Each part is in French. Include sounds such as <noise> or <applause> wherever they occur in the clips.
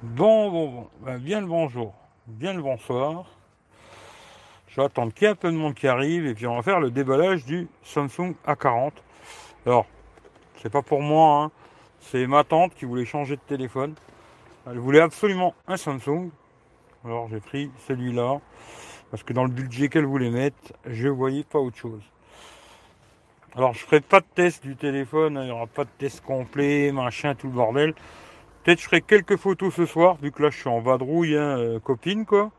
Bon, bon, bon. Ben, bien le bonjour, bien le bonsoir. Je vais attendre qu'il y ait un peu de monde qui arrive et puis on va faire le déballage du Samsung A40. Alors, c'est pas pour moi, hein. c'est ma tante qui voulait changer de téléphone. Elle voulait absolument un Samsung. Alors j'ai pris celui-là parce que dans le budget qu'elle voulait mettre, je voyais pas autre chose. Alors je ferai pas de test du téléphone, il n'y aura pas de test complet, machin, tout le bordel. Peut-être je ferai quelques photos ce soir, vu que là je suis en vadrouille, hein, euh, copine quoi.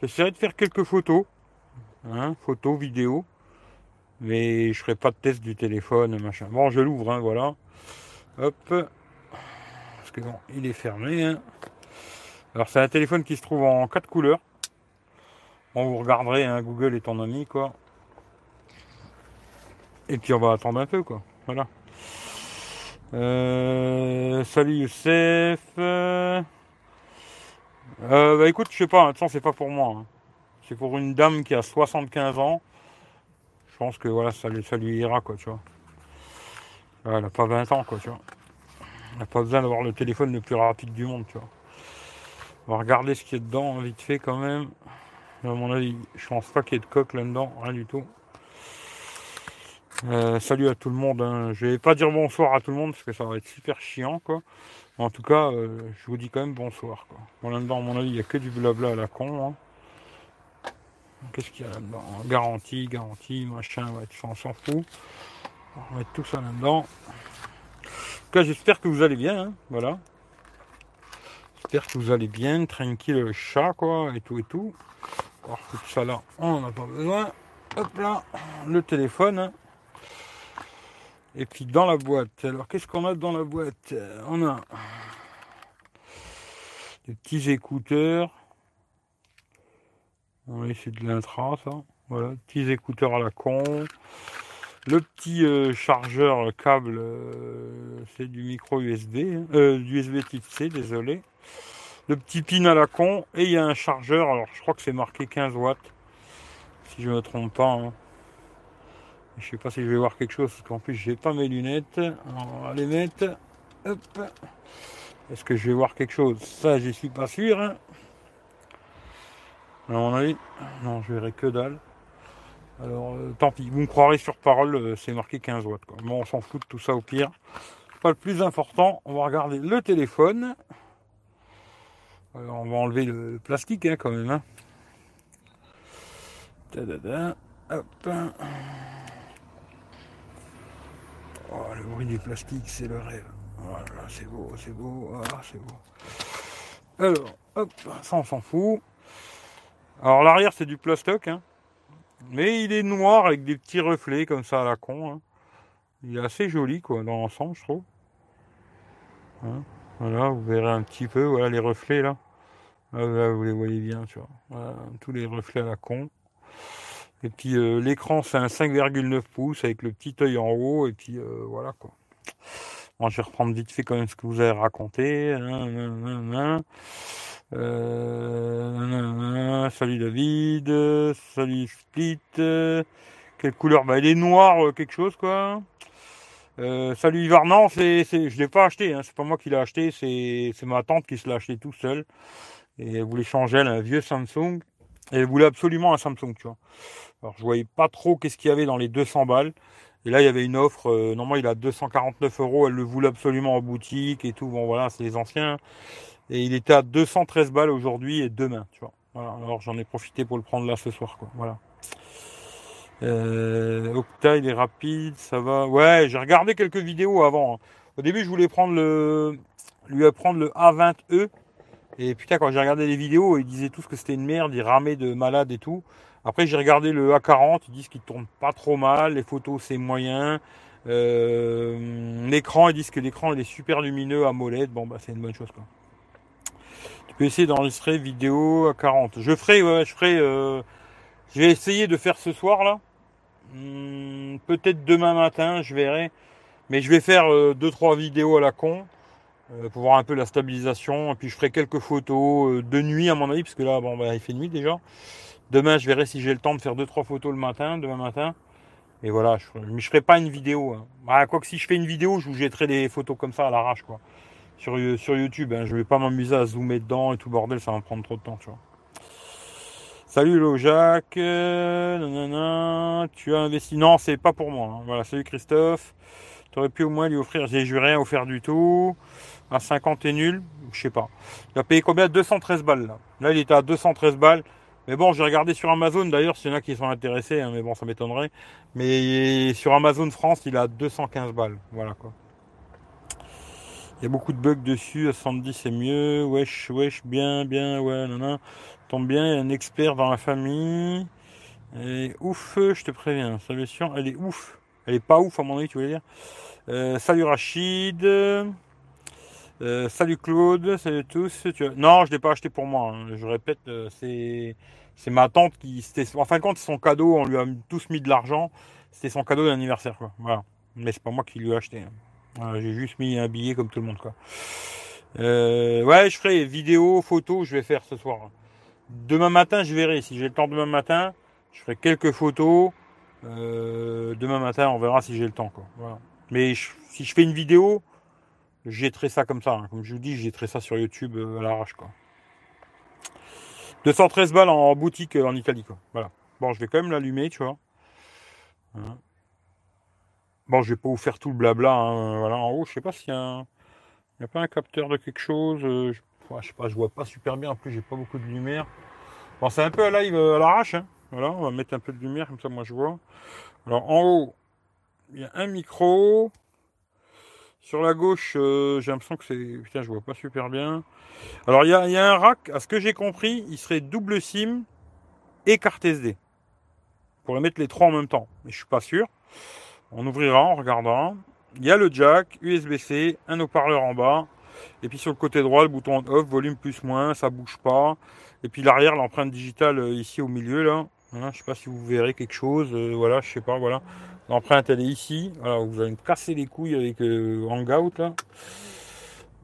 J'essaierai de faire quelques photos. Hein, photos, vidéos. Mais je ferai pas de test du téléphone, machin. Bon, je l'ouvre, hein, voilà. Hop. Parce que bon, il est fermé. Alors c'est un téléphone qui se trouve en quatre couleurs. Bon, vous regarderez, hein, Google est ton ami, quoi. Et puis on va attendre un peu, quoi. Voilà. Euh, salut Youssef. Euh, bah écoute, je sais pas, de toute façon, c'est pas pour moi. hein. C'est pour une dame qui a 75 ans. Je pense que voilà, ça, lui- ira, quoi, tu vois. Ouais, Elle a pas 20 ans, quoi, tu vois. Elle n'a pas besoin d'avoir le téléphone le plus rapide du monde, tu vois. On va regarder ce qu'il y a dedans, hein, vite fait, quand même. À mon avis, je pense pas qu'il y ait de coque là-dedans, rien du tout. Euh, salut à tout le monde. hein. Je vais pas dire bonsoir à tout le monde parce que ça va être super chiant, quoi. En tout cas, euh, je vous dis quand même bonsoir, quoi. Bon, là-dedans, à mon avis, il n'y a que du blabla à la con. hein. Qu'est-ce qu'il y a là-dedans? Garantie, garantie, machin, ouais, on s'en fout. On va mettre tout ça là-dedans. En tout cas, j'espère que vous allez bien, hein, voilà. J'espère que vous allez bien, tranquille le chat, quoi, et tout et tout. Alors, tout ça là, on n'en a pas besoin. Hop là, le téléphone. Et puis dans la boîte, alors qu'est-ce qu'on a dans la boîte? Euh, On a des petits écouteurs. Oui, c'est de l'intra, ça. Voilà, petits écouteurs à la con. Le petit euh, chargeur câble, euh, c'est du micro USB, hein. euh, USB type C, désolé. Le petit pin à la con, et il y a un chargeur, alors je crois que c'est marqué 15 watts, si je ne me trompe pas. hein. Je sais pas si je vais voir quelque chose, parce qu'en plus j'ai pas mes lunettes. On va les mettre. Hop. Est-ce que je vais voir quelque chose? Ça, j'y suis pas sûr. hein. À mon avis, non, je verrai que dalle. Alors, euh, tant pis, vous me croirez sur parole, euh, c'est marqué 15 watts. Quoi. Bon, on s'en fout de tout ça au pire. Pas le plus important, on va regarder le téléphone. Alors, on va enlever le, le plastique hein, quand même. Hein. Tadada. Hop. Le bruit du plastique, c'est le rêve. Voilà, c'est beau, c'est beau, ah, c'est beau. Alors, hop, ça on s'en fout. Alors l'arrière c'est du plastoc, hein. mais il est noir avec des petits reflets comme ça à la con. hein. Il est assez joli quoi dans l'ensemble, je trouve. Hein, Voilà, vous verrez un petit peu, voilà les reflets là. Ah, là, vous les voyez bien, tu vois. Tous les reflets à la con. Et puis euh, l'écran c'est un 5,9 pouces avec le petit œil en haut et puis euh, voilà quoi. Bon, je vais reprendre vite fait quand même ce que vous avez raconté. Nan, nan, nan. Euh, salut David, salut Split. quelle couleur? Bah il est noir euh, quelque chose quoi. Salut Ivar, non, c'est, je l'ai pas acheté, hein, c'est pas moi qui l'ai acheté, c'est, ma tante qui se l'a acheté tout seul. Et elle voulait changer, elle un vieux Samsung. Et elle voulait absolument un Samsung, tu vois. Alors je voyais pas trop qu'est-ce qu'il y avait dans les 200 balles. Et là il y avait une offre, euh, normalement il a 249 euros, elle le voulait absolument en boutique et tout. Bon voilà, c'est les anciens. Et il était à 213 balles aujourd'hui et demain, tu vois. Alors j'en ai profité pour le prendre là ce soir, quoi. Voilà. Euh, Octa, il est rapide, ça va. Ouais, j'ai regardé quelques vidéos avant. hein. Au début, je voulais prendre le, lui apprendre le A20e. Et putain, quand j'ai regardé les vidéos, ils disaient tous que c'était une merde, ils ramaient de malade et tout. Après, j'ai regardé le A40, ils disent qu'il tourne pas trop mal, les photos c'est moyen. Euh, l'écran, ils disent que l'écran il est super lumineux AMOLED. Bon, bah c'est une bonne chose quoi. Tu peux essayer d'enregistrer vidéo A40. Je ferai, ouais, je ferai. euh, je vais essayer de faire ce soir là. Hmm, Peut-être demain matin, je verrai. Mais je vais faire 2-3 vidéos à la con euh, pour voir un peu la stabilisation. Et puis je ferai quelques photos euh, de nuit à mon avis, parce que là, bon, bah, il fait nuit déjà. Demain, je verrai si j'ai le temps de faire 2-3 photos le matin, demain matin. Et voilà, je, je ferai pas une vidéo. Hein. Bah, quoi que si je fais une vidéo, je vous jetterai des photos comme ça à l'arrache, quoi. sur, sur YouTube. Hein. Je vais pas m'amuser à zoomer dedans et tout bordel, ça va me prendre trop de temps, tu vois. Salut Lojac, euh, tu as investi. Non, c'est pas pour moi. Hein. Voilà, salut Christophe. Tu aurais pu au moins lui offrir, j'ai rien offert du tout. À 50 et nul, je sais pas. Il a payé combien? 213 balles là. Là, il était à 213 balles. Mais bon, j'ai regardé sur Amazon d'ailleurs, s'il y en a qui sont intéressés, hein, mais bon, ça m'étonnerait. Mais sur Amazon France, il a 215 balles. Voilà quoi. Il y a beaucoup de bugs dessus, à 110 c'est mieux. Wesh, wesh, bien, bien, ouais, non. Tombe bien, il y a un expert dans la famille. Et ouf, je te préviens, sa version, elle est ouf. Elle est pas ouf à mon avis, tu veux dire. Euh, salut Rachid. Euh, salut Claude, salut tous. Non, je l'ai pas acheté pour moi. Hein. Je répète, euh, c'est ma tante qui en fin de compte c'est son cadeau. On lui a tous mis de l'argent. C'était son cadeau d'anniversaire. Voilà. Mais c'est pas moi qui lui ai acheté. Hein. J'ai juste mis un billet comme tout le monde. Euh, ouais, je ferai vidéo, photo, je vais faire ce soir. Demain matin, je verrai. Si j'ai le temps demain matin, je ferai quelques photos. demain matin, on verra si j'ai le temps. Mais si je fais une vidéo, jetterai ça comme ça. Hein. Comme je vous dis, je jetterai ça sur YouTube euh, à l'arrache. Quoi. 213 balles en boutique euh, en Italie. Quoi. Voilà. Bon, je vais quand même l'allumer, tu vois. Hein. Bon, je vais pas vous faire tout le blabla. Hein. Voilà, en haut, je sais pas s'il y a un... N'y a pas un capteur de quelque chose. Euh, je... sais pas, je vois pas super bien. En plus, j'ai pas beaucoup de lumière. Bon, c'est un peu à live à l'arrache. Voilà, on va mettre un peu de lumière, comme ça, moi, je vois. Alors, en haut, il y a un micro. Sur la gauche, euh, j'ai l'impression que c'est. Putain, je vois pas super bien. Alors, il y a, un rack, à ce que j'ai compris, il serait double SIM et carte SD. On pourrait mettre les trois en même temps, mais je suis pas sûr. On ouvrira, en regardant. Il y a le jack, USB-C, un haut-parleur en bas. Et puis sur le côté droit, le bouton off, volume plus moins, ça bouge pas. Et puis l'arrière, l'empreinte digitale euh, ici au milieu là. Je sais pas si vous verrez quelque chose. Euh, voilà, je sais pas, voilà. L'empreinte, elle est ici. Vous allez me casser les couilles avec euh, Hangout, là.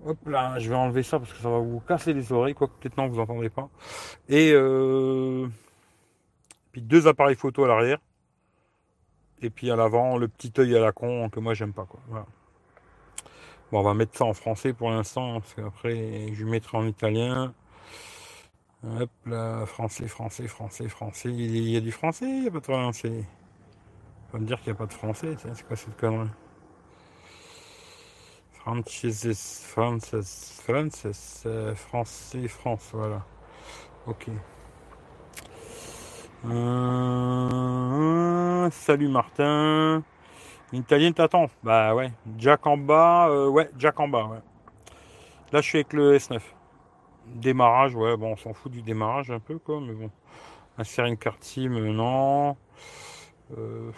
Hop là, je vais enlever ça parce que ça va vous casser les oreilles, quoi peut-être non, vous entendez pas. Et euh, puis deux appareils photo à l'arrière. Et puis à l'avant, le petit œil à la con que moi j'aime pas, quoi. Bon, on va mettre ça en français pour l'instant, hein, parce qu'après, je mettrai en italien. Hop là, français, français, français, français. Il y a du français, il n'y a pas de français me dire qu'il n'y a pas de français, c'est quoi cette connerie? Francis, Francis, Francis, français, France, voilà. Ok. Euh, salut Martin. Italien t'attend? Bah ouais. Jack en bas, euh, ouais, Jack en bas, ouais. Là je suis avec le S9. Démarrage, ouais, bon on s'en fout du démarrage un peu quoi, mais bon. Insérer une carte SIM, non. Euh,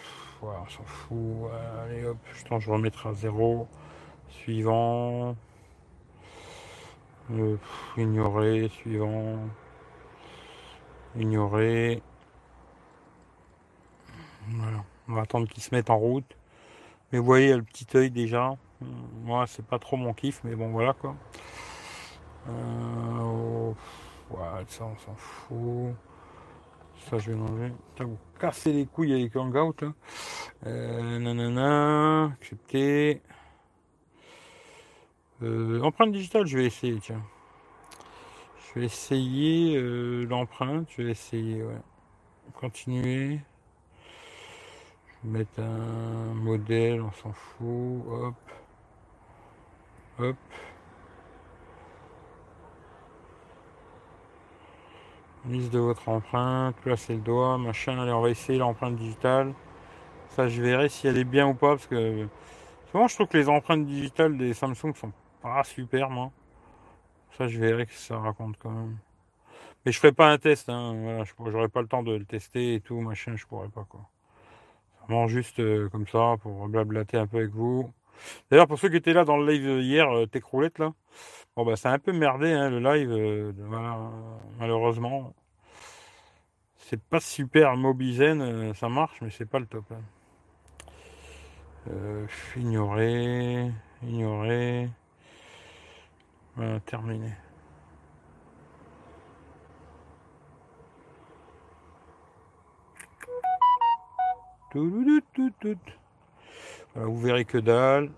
on s'en fout. Allez hop, je, je remettrai à zéro. Suivant. Euh, ignorer, suivant. Ignorer. Voilà. On va attendre qu'il se mette en route. Mais vous voyez, le petit œil déjà. Moi, c'est pas trop mon kiff, mais bon, voilà quoi. Euh, voilà, ça, on s'en fout. Ça, je vais l'enlever. Vous cassez les couilles avec Hangout. Là. Euh, nanana, accepter. Euh, empreinte digitale, je vais essayer, tiens. Je vais essayer euh, l'empreinte, je vais essayer, ouais. Continuer. Je vais mettre un modèle, on s'en fout. Hop. Hop. Liste de votre empreinte, placez le doigt, machin. Allez, on va essayer l'empreinte digitale. Ça, je verrai si elle est bien ou pas, parce que souvent, je trouve que les empreintes digitales des Samsung sont pas super, moi. Ça, je verrai que ça raconte quand même. Mais je ferai pas un test, hein. J'aurai pas le temps de le tester et tout, machin, je pourrais pas, quoi. Vraiment juste euh, comme ça, pour blablater un peu avec vous. D'ailleurs, pour ceux qui étaient là dans le live hier, euh, Techroulette, là, bon, bah, c'est un peu merdé, hein, le live, euh, malheureusement. C'est pas super Mobizen, euh, ça marche, mais c'est pas le top. Hein. ignorer, ignorer. Voilà, terminé. Tout, tout, tout, vous verrez que dalle.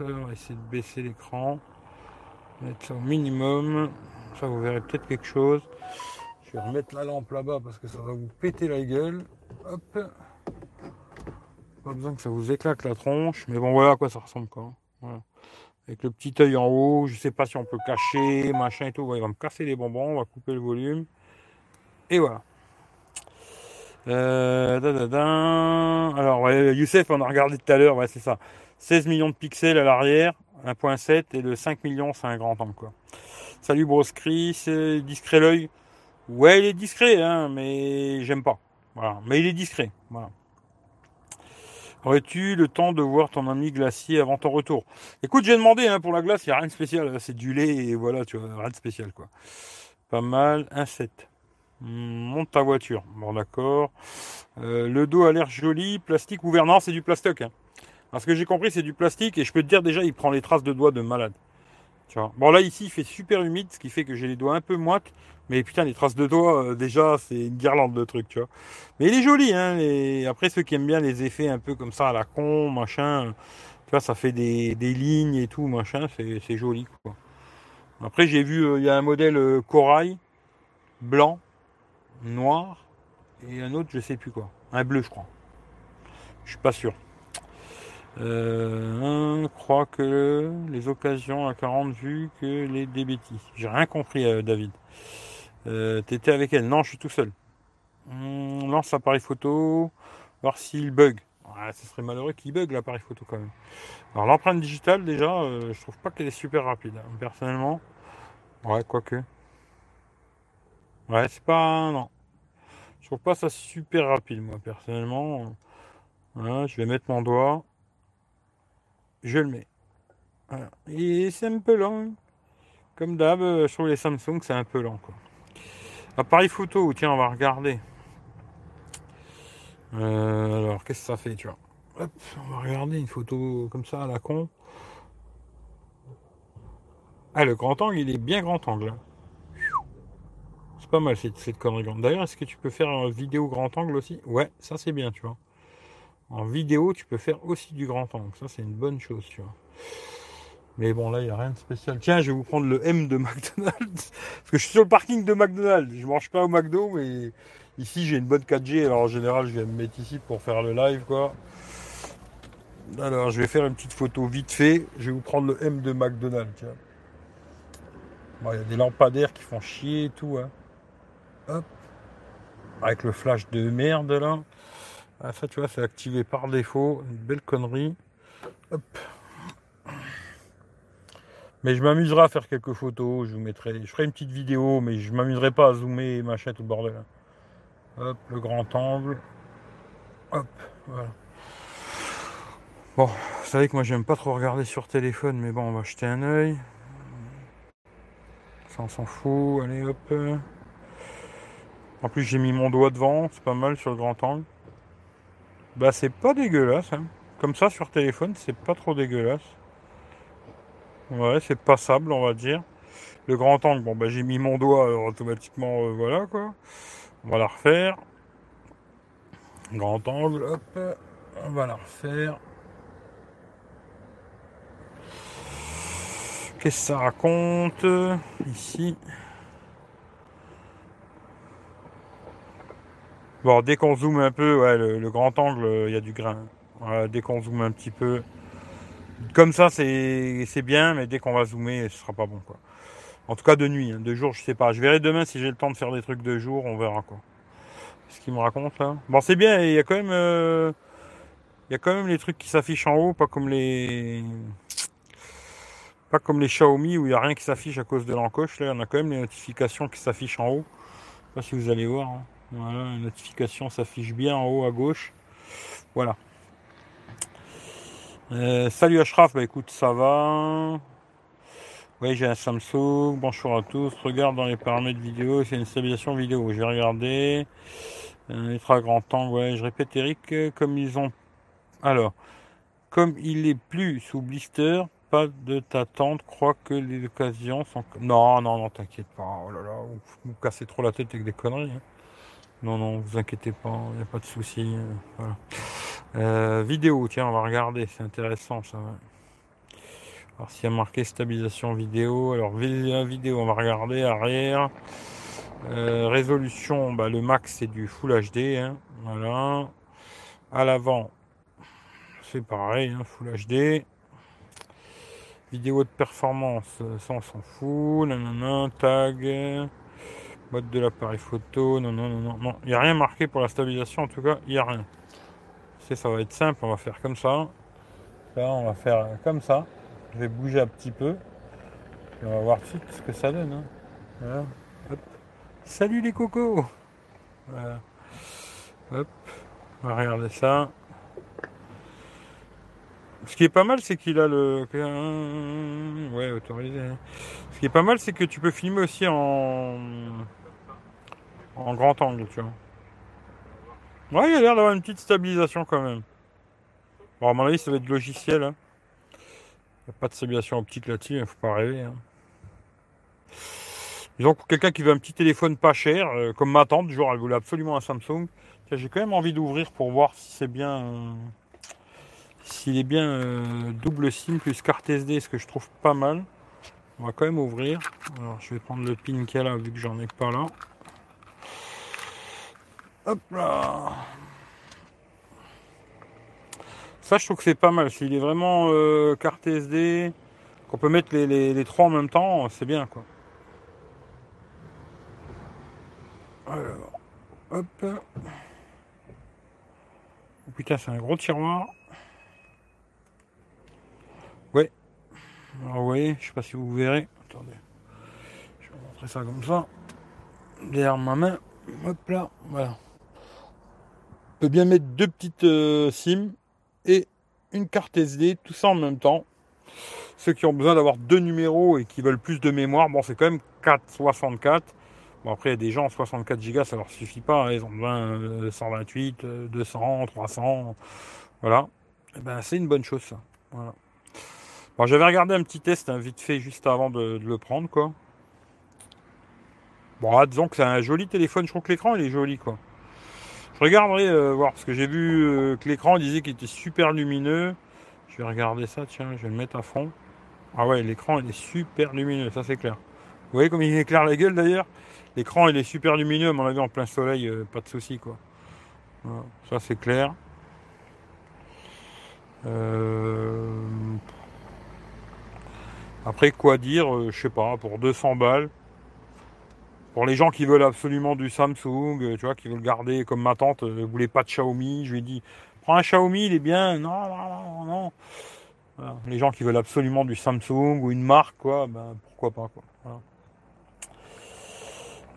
on va essayer de baisser l'écran. Mettre ça au minimum. Ça, vous verrez peut-être quelque chose. Je vais remettre la lampe là-bas parce que ça va vous péter la gueule. Hop. Pas besoin que ça vous éclate la tronche. Mais bon, voilà à quoi ça ressemble quoi. Avec le petit œil en haut. Je sais pas si on peut cacher, machin et tout. il va me casser les bonbons. On va couper le volume. Et voilà. Euh, Alors, Youssef, on a regardé tout à l'heure. Ouais, c'est ça. 16 millions de pixels à l'arrière. 1.7 et le 5 millions, c'est un grand angle quoi. Salut Broscris, discret l'œil. Ouais, il est discret, hein, mais j'aime pas. Voilà. Mais il est discret. Voilà. Aurais-tu le temps de voir ton ami glacier avant ton retour? Écoute, j'ai demandé hein, pour la glace, il n'y a rien de spécial. C'est du lait et voilà, tu vois, rien de spécial quoi. Pas mal, un 7. Monte ta voiture. Bon, d'accord. Euh, le dos a l'air joli, plastique ouvert. Non, c'est du plastoc. Hein. Parce que j'ai compris, c'est du plastique et je peux te dire déjà, il prend les traces de doigts de malade. Tu vois. Bon, là, ici, il fait super humide, ce qui fait que j'ai les doigts un peu moites. Mais putain, les traces de doigts, euh, déjà, c'est une guirlande de trucs, tu vois. Mais il est joli, hein. Après, ceux qui aiment bien les effets un peu comme ça à la con, machin, tu vois, ça fait des, lignes et tout, machin, c'est joli, quoi. Après, j'ai vu, euh, il y a un modèle corail, blanc, noir, et un autre, je sais plus quoi. Un bleu, je crois. Je suis pas sûr. Euh, croit que les occasions à 40 vues que les débétis. J'ai rien compris, David. Euh, T'étais avec elle Non, je suis tout seul. On lance l'appareil photo, voir s'il bug. Ce serait malheureux qu'il bug l'appareil photo quand même. Alors l'empreinte digitale déjà, euh, je trouve pas qu'elle est super rapide. Hein. Personnellement, ouais, quoique. Ouais, c'est pas... Non. Je trouve pas ça super rapide, moi, personnellement. Voilà, je vais mettre mon doigt. Je le mets. Et c'est un peu lent. Comme d'hab, euh, sur les Samsung, c'est un peu lent, quoi. Appareil photo, tiens, on va regarder. Euh, alors, qu'est-ce que ça fait, tu vois? On va regarder une photo comme ça à la con. Ah, le grand angle, il est bien grand angle. Pas mal cette, cette connerie. D'ailleurs, est-ce que tu peux faire une vidéo grand angle aussi? Ouais, ça c'est bien, tu vois. En vidéo, tu peux faire aussi du grand angle. Ça, c'est une bonne chose, tu vois. Mais bon, là, il n'y a rien de spécial. Tiens, je vais vous prendre le M de McDonald's. Parce que je suis sur le parking de McDonald's. Je mange pas au McDo, mais ici, j'ai une bonne 4G. Alors, en général, je viens me mettre ici pour faire le live, quoi. Alors, je vais faire une petite photo vite fait. Je vais vous prendre le M de McDonald's, il y a des lampadaires qui font chier et tout, hein. Hop. Avec le flash de merde, là. Ah, ça, tu vois, c'est activé par défaut. Une belle connerie. Hop. Mais je m'amuserai à faire quelques photos, je vous mettrai, je ferai une petite vidéo, mais je m'amuserai pas à zoomer machin tout le bordel. Hop, le grand angle. Hop, voilà. Bon, vous savez que moi j'aime pas trop regarder sur téléphone, mais bon, on va jeter un oeil. Ça on s'en fout, allez hop. En plus j'ai mis mon doigt devant, c'est pas mal sur le grand angle. Bah c'est pas dégueulasse, hein. Comme ça sur téléphone, c'est pas trop dégueulasse. Ouais, c'est passable, on va dire. Le grand angle, bon, bah, j'ai mis mon doigt, alors automatiquement, euh, voilà, quoi. On va la refaire. Grand angle, hop. On va la refaire. Qu'est-ce que ça raconte? Ici Bon, dès qu'on zoome un peu, ouais, le, grand angle, il y a du grain. dès qu'on zoome un petit peu, comme ça, c'est bien, mais dès qu'on va zoomer, ce sera pas bon. En tout cas, de nuit. Hein. De jour, je sais pas. Je verrai demain si j'ai le temps de faire des trucs de jour. On verra quoi. Ce qu'il me raconte là. Bon, c'est bien. Il y a quand même, euh, il y a quand même les trucs qui s'affichent en haut, pas comme les, pas comme les Xiaomi où il y a rien qui s'affiche à cause de l'encoche. Là, on a quand même les notifications qui s'affichent en haut. Je sais pas si vous allez voir. Hein. Voilà, les notifications s'affichent bien en haut à gauche. Voilà. Euh, salut Ashraf, bah écoute, ça va. Oui, j'ai un Samsung. Bonjour à tous. Regarde dans les paramètres vidéo, c'est une stabilisation vidéo. J'ai regardé. Euh, très grand angle, ouais, je répète Eric, comme ils ont. Alors, comme il est plus sous blister, pas de t'attendre, crois que les occasions sont. Non, non, non, t'inquiète pas. Oh là là, vous me cassez trop la tête avec des conneries. Hein. Non, non, vous inquiétez pas, il n'y a pas de souci. Euh, voilà. Euh, vidéo, tiens, on va regarder, c'est intéressant ça. Alors s'il y a marqué stabilisation vidéo, alors vidéo, on va regarder arrière. Euh, résolution, bah, le max c'est du Full HD. Hein, voilà. À l'avant, c'est pareil, hein, Full HD. Vidéo de performance, ça on s'en fout. Tag. Mode de l'appareil photo. Non, non, non, non. non. Il n'y a rien marqué pour la stabilisation, en tout cas, il n'y a rien. C'est, ça va être simple, on va faire comme ça. Là, on va faire comme ça. Je vais bouger un petit peu. Et on va voir tout de suite ce que ça donne. Hein. Salut les cocos. Hop. On va regarder ça. Ce qui est pas mal, c'est qu'il a le. Ouais, autorisé. Ce qui est pas mal, c'est que tu peux filmer aussi en. En grand angle, tu vois. Ouais, il a l'air d'avoir une petite stabilisation quand même. Bon, à mon avis, ça va être logiciel. Hein. Il n'y a pas de stabilisation optique là-dessus, il hein, faut pas rêver. Hein. Disons pour quelqu'un qui veut un petit téléphone pas cher, euh, comme ma tante, genre elle voulait absolument un Samsung. J'ai quand même envie d'ouvrir pour voir si c'est bien. Euh, s'il est bien euh, double SIM plus carte SD, ce que je trouve pas mal. On va quand même ouvrir. Alors je vais prendre le pin qu'il y a là, vu que j'en ai pas là. Hop là Ça je trouve que c'est pas mal. S'il est vraiment euh, carte SD, qu'on peut mettre les, trois en même temps, c'est bien quoi. Alors, hop. Oh putain, c'est un gros tiroir. Ouais. Alors vous voyez, je sais pas si vous verrez. Attendez. Je vais montrer ça comme ça. Derrière ma main. Hop là. Voilà. Peut bien mettre deux petites euh, SIM et une carte SD, tout ça en même temps. Ceux qui ont besoin d'avoir deux numéros et qui veulent plus de mémoire, bon c'est quand même 464. Bon après il y a des gens 64 Go ça leur suffit pas, hein. ils ont besoin 128, 200, 300, voilà. Et eh ben c'est une bonne chose ça. Voilà. Bon, j'avais regardé un petit test hein, vite fait juste avant de, le prendre quoi. Bon, ah, disons que c'est un joli téléphone, je trouve que l'écran il est joli quoi. Regarderai euh, voir parce que j'ai vu euh, que l'écran disait qu'il était super lumineux. Je vais regarder ça, tiens, je vais le mettre à fond. Ah ouais, l'écran il est super lumineux, ça c'est clair. Vous voyez comme il éclaire la gueule d'ailleurs? L'écran il est super lumineux, à mon avis en plein soleil, euh, pas de souci quoi. ça c'est clair. Après quoi dire, je sais pas, pour 200 balles. Pour les gens qui veulent absolument du Samsung, euh, tu vois, qui veulent garder comme ma tante, ne euh, voulait pas de Xiaomi, je lui ai dit prends un Xiaomi, il est bien. Non, non, non, non. Les gens qui veulent absolument du Samsung ou une marque, quoi, ben pourquoi pas, quoi. Voilà.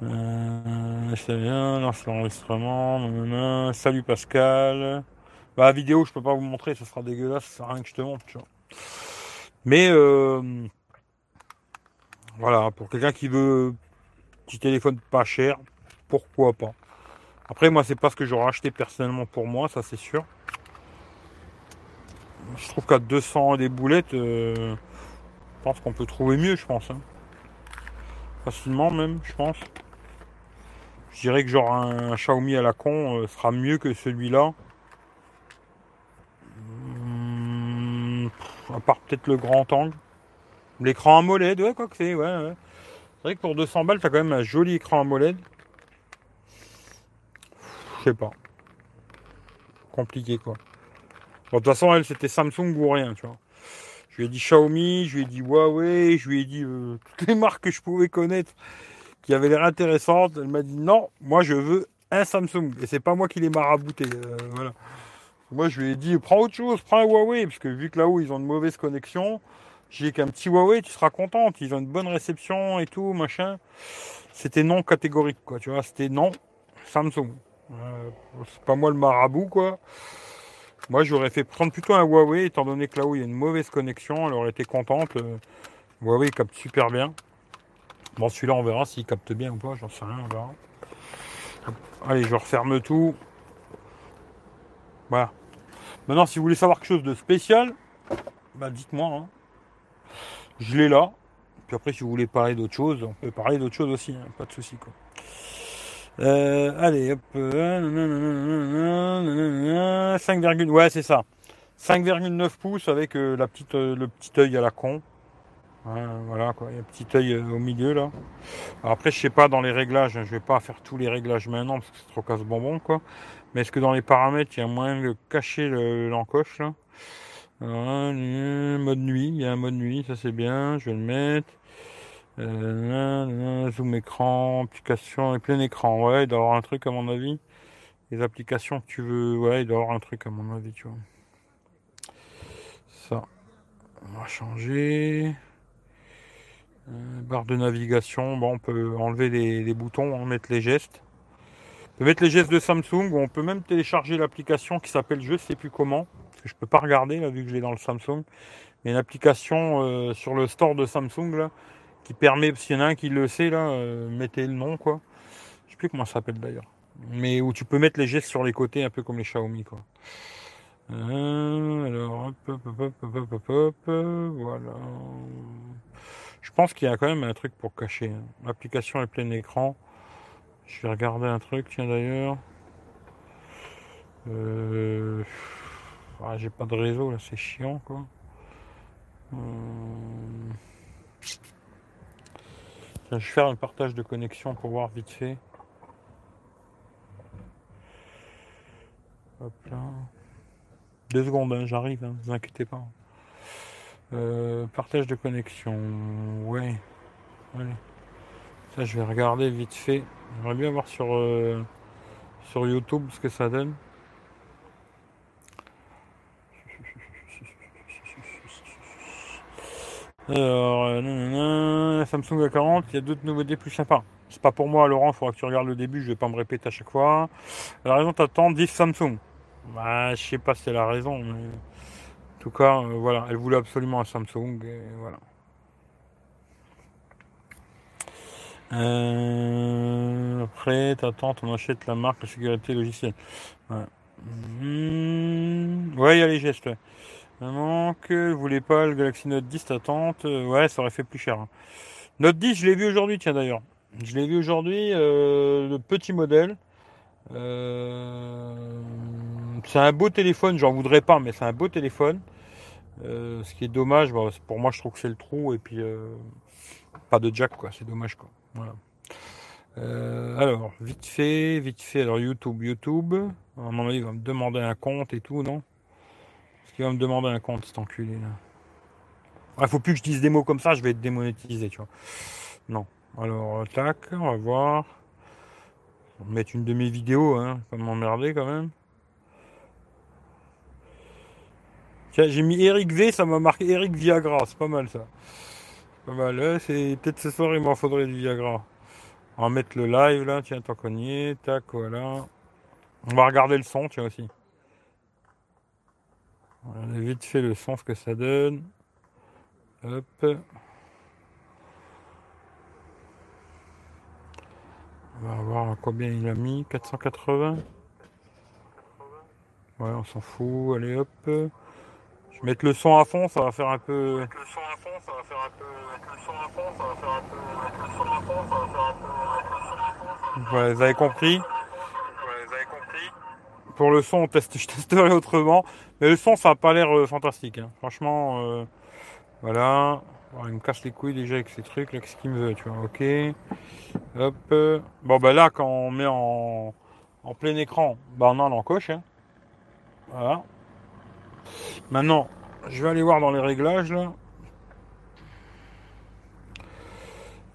Euh, c'est bien, lance l'enregistrement. Salut Pascal. Bah, vidéo, je peux pas vous montrer, ça sera dégueulasse, ça sert à rien que je te montre, tu vois. Mais voilà, pour quelqu'un qui veut Petit téléphone pas cher, pourquoi pas. Après, moi, c'est pas ce que j'aurais acheté personnellement pour moi, ça c'est sûr. Je trouve qu'à 200 des boulettes, euh, je pense qu'on peut trouver mieux, je pense. Hein. Facilement même, je pense. Je dirais que genre un, Xiaomi à la con euh, sera mieux que celui-là. Hmm, à part peut-être le grand angle. L'écran AMOLED, ouais, quoi que c'est, ouais, ouais. C'est vrai que pour 200 balles, t'as quand même un joli écran AMOLED. Je sais pas. Compliqué quoi. de toute façon, elle, c'était Samsung ou rien, tu vois. Je lui ai dit Xiaomi, je lui ai dit Huawei, je lui ai dit euh, <laughs> toutes les marques que je pouvais connaître qui avaient l'air intéressantes. Elle m'a dit non, moi je veux un Samsung. Et c'est pas moi qui l'ai marabouté. Euh, voilà. Moi je lui ai dit prends autre chose, prends un Huawei, parce que vu que là-haut ils ont de mauvaises connexions, j'ai qu'un petit Huawei, tu seras contente. Ils ont une bonne réception et tout, machin. C'était non catégorique, quoi. Tu vois, c'était non Samsung. Euh, c'est pas moi le marabout, quoi. Moi, j'aurais fait prendre plutôt un Huawei, étant donné que là-haut, il y a une mauvaise connexion. Elle aurait été contente. Euh, Huawei capte super bien. Bon, celui-là, on verra s'il capte bien ou pas. J'en sais rien, on verra. Allez, je referme tout. Voilà. Maintenant, si vous voulez savoir quelque chose de spécial, bah dites-moi. Hein. Je l'ai là. Puis après, si vous voulez parler d'autre chose, on peut parler d'autre chose aussi, hein, pas de souci quoi. Euh, allez, hop. 5, ouais, c'est ça. 5,9 pouces avec euh, la petite, euh, le petit œil à la con. voilà quoi, il y a un petit œil au milieu là. après je sais pas dans les réglages, hein, je vais pas faire tous les réglages maintenant parce que c'est trop casse-bonbon quoi. Mais est-ce que dans les paramètres il y a moyen de cacher l'encoche là? Mode nuit, il y a un mode nuit, ça c'est bien, je vais le mettre. zoom écran, application plein écran, ouais, il doit avoir un truc à mon avis les applications que tu veux. Ouais, il doit avoir un truc à mon avis, tu vois. Ça. On va changer. Euh, barre de navigation. Bon, on peut enlever les, boutons, on hein, mettre les gestes. On peut mettre les gestes de Samsung. on peut même télécharger l'application qui s'appelle je sais plus comment. Je peux pas regarder là vu que je l'ai dans le Samsung. Mais une application euh, sur le store de Samsung là qui permet, s'il y en a un qui le sait là, euh, mettez le nom quoi. Je sais plus comment ça s'appelle d'ailleurs mais où tu peux mettre les gestes sur les côtés, un peu comme les Xiaomi, quoi. Euh, alors, hop, hop, hop, hop, hop, voilà. Je pense qu'il y a quand même un truc pour cacher. Hein. L'application est plein écran. Je vais regarder un truc, tiens d'ailleurs. Euh... Ah, j'ai pas de réseau là, c'est chiant quoi. Euh... je vais faire un partage de connexion pour voir vite fait. Hop là. Deux secondes, hein, j'arrive, ne hein, vous inquiétez pas. Euh, partage de connexion, ouais. Ça, je vais regarder vite fait. J'aimerais bien voir sur, euh, sur YouTube ce que ça donne. Alors, euh, Samsung A40, il y a d'autres nouveautés plus sympas. C'est pas pour moi, Laurent, il faudra que tu regardes le début, je vais pas me répéter à chaque fois. La raison t'attends, dit Samsung. Bah, je sais pas si elle a raison, mais en tout cas, euh, voilà, elle voulait absolument un Samsung, et voilà. Euh, après, t'attends, on achète la marque, la sécurité logicielle. Ouais, hmm, ouais il y a les gestes. Donc, vous voulez pas le Galaxy Note 10, t'attends. Ouais, ça aurait fait plus cher. Hein. Note 10, je l'ai vu aujourd'hui, tiens d'ailleurs. Je l'ai vu aujourd'hui, euh, le petit modèle. Euh, c'est un beau téléphone, j'en voudrais pas, mais c'est un beau téléphone. Euh, ce qui est dommage, pour moi je trouve que c'est le trou et puis pas de jack quoi, c'est dommage quoi. alors, vite fait, vite fait, alors YouTube, YouTube, à mon avis il va me demander un compte et tout, non? Qu'il va me demander un compte cet enculé là Il faut plus que je dise des mots comme ça, je vais être démonétisé, tu vois. Non. Alors, tac, on va voir. On va mettre une de mes vidéos, hein, pas m'emmerder quand même. Tiens, j'ai mis Eric V, ça m'a marqué Eric Viagra, c'est pas mal ça. Pas mal, hein, c'est peut-être ce soir il m'en faudrait du Viagra. On va mettre le live là, tiens, tant qu'on tac, voilà. On va regarder le son, tiens aussi. On a vite fait le son, ce que ça donne. Hop. On va voir combien il a mis. 480 Ouais, on s'en fout. Allez hop. Je vais mettre le son à fond, ça va faire un peu. le son à fond, ça va faire un peu. le son à fond, ça va faire un peu. le son à fond, ça va faire un peu. Ouais, vous avez compris. Ouais, vous avez compris. Pour le son, on teste, <laughs> je testerai autrement. Mais le son, ça n'a pas l'air euh, fantastique. Hein. Franchement, euh, voilà il me casse les couilles déjà avec ces trucs là, qu'est-ce qu'il me veut, tu vois, ok. Hop. Bon bah là quand on met en, plein écran, bah on a l'encoche. Hein. Voilà. Maintenant, je vais aller voir dans les réglages là.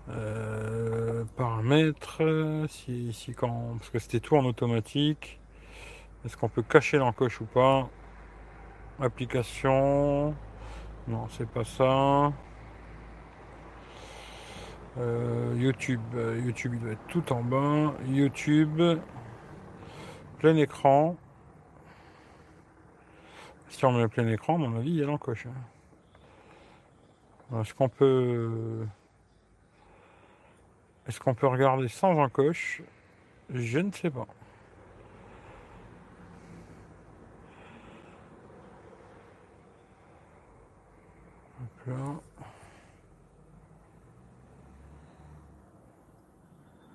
Euh, paramètres, si, si quand, parce que c'était tout en automatique. Est-ce qu'on peut cacher l'encoche ou pas? Application. Non, c'est pas ça. Euh, YouTube, euh, YouTube il doit être tout en bas. YouTube, plein écran. Si on met plein écran, à mon avis, il y a l'encoche. Hein. Est-ce qu'on peut. Est-ce qu'on peut regarder sans encoche? Je ne sais pas.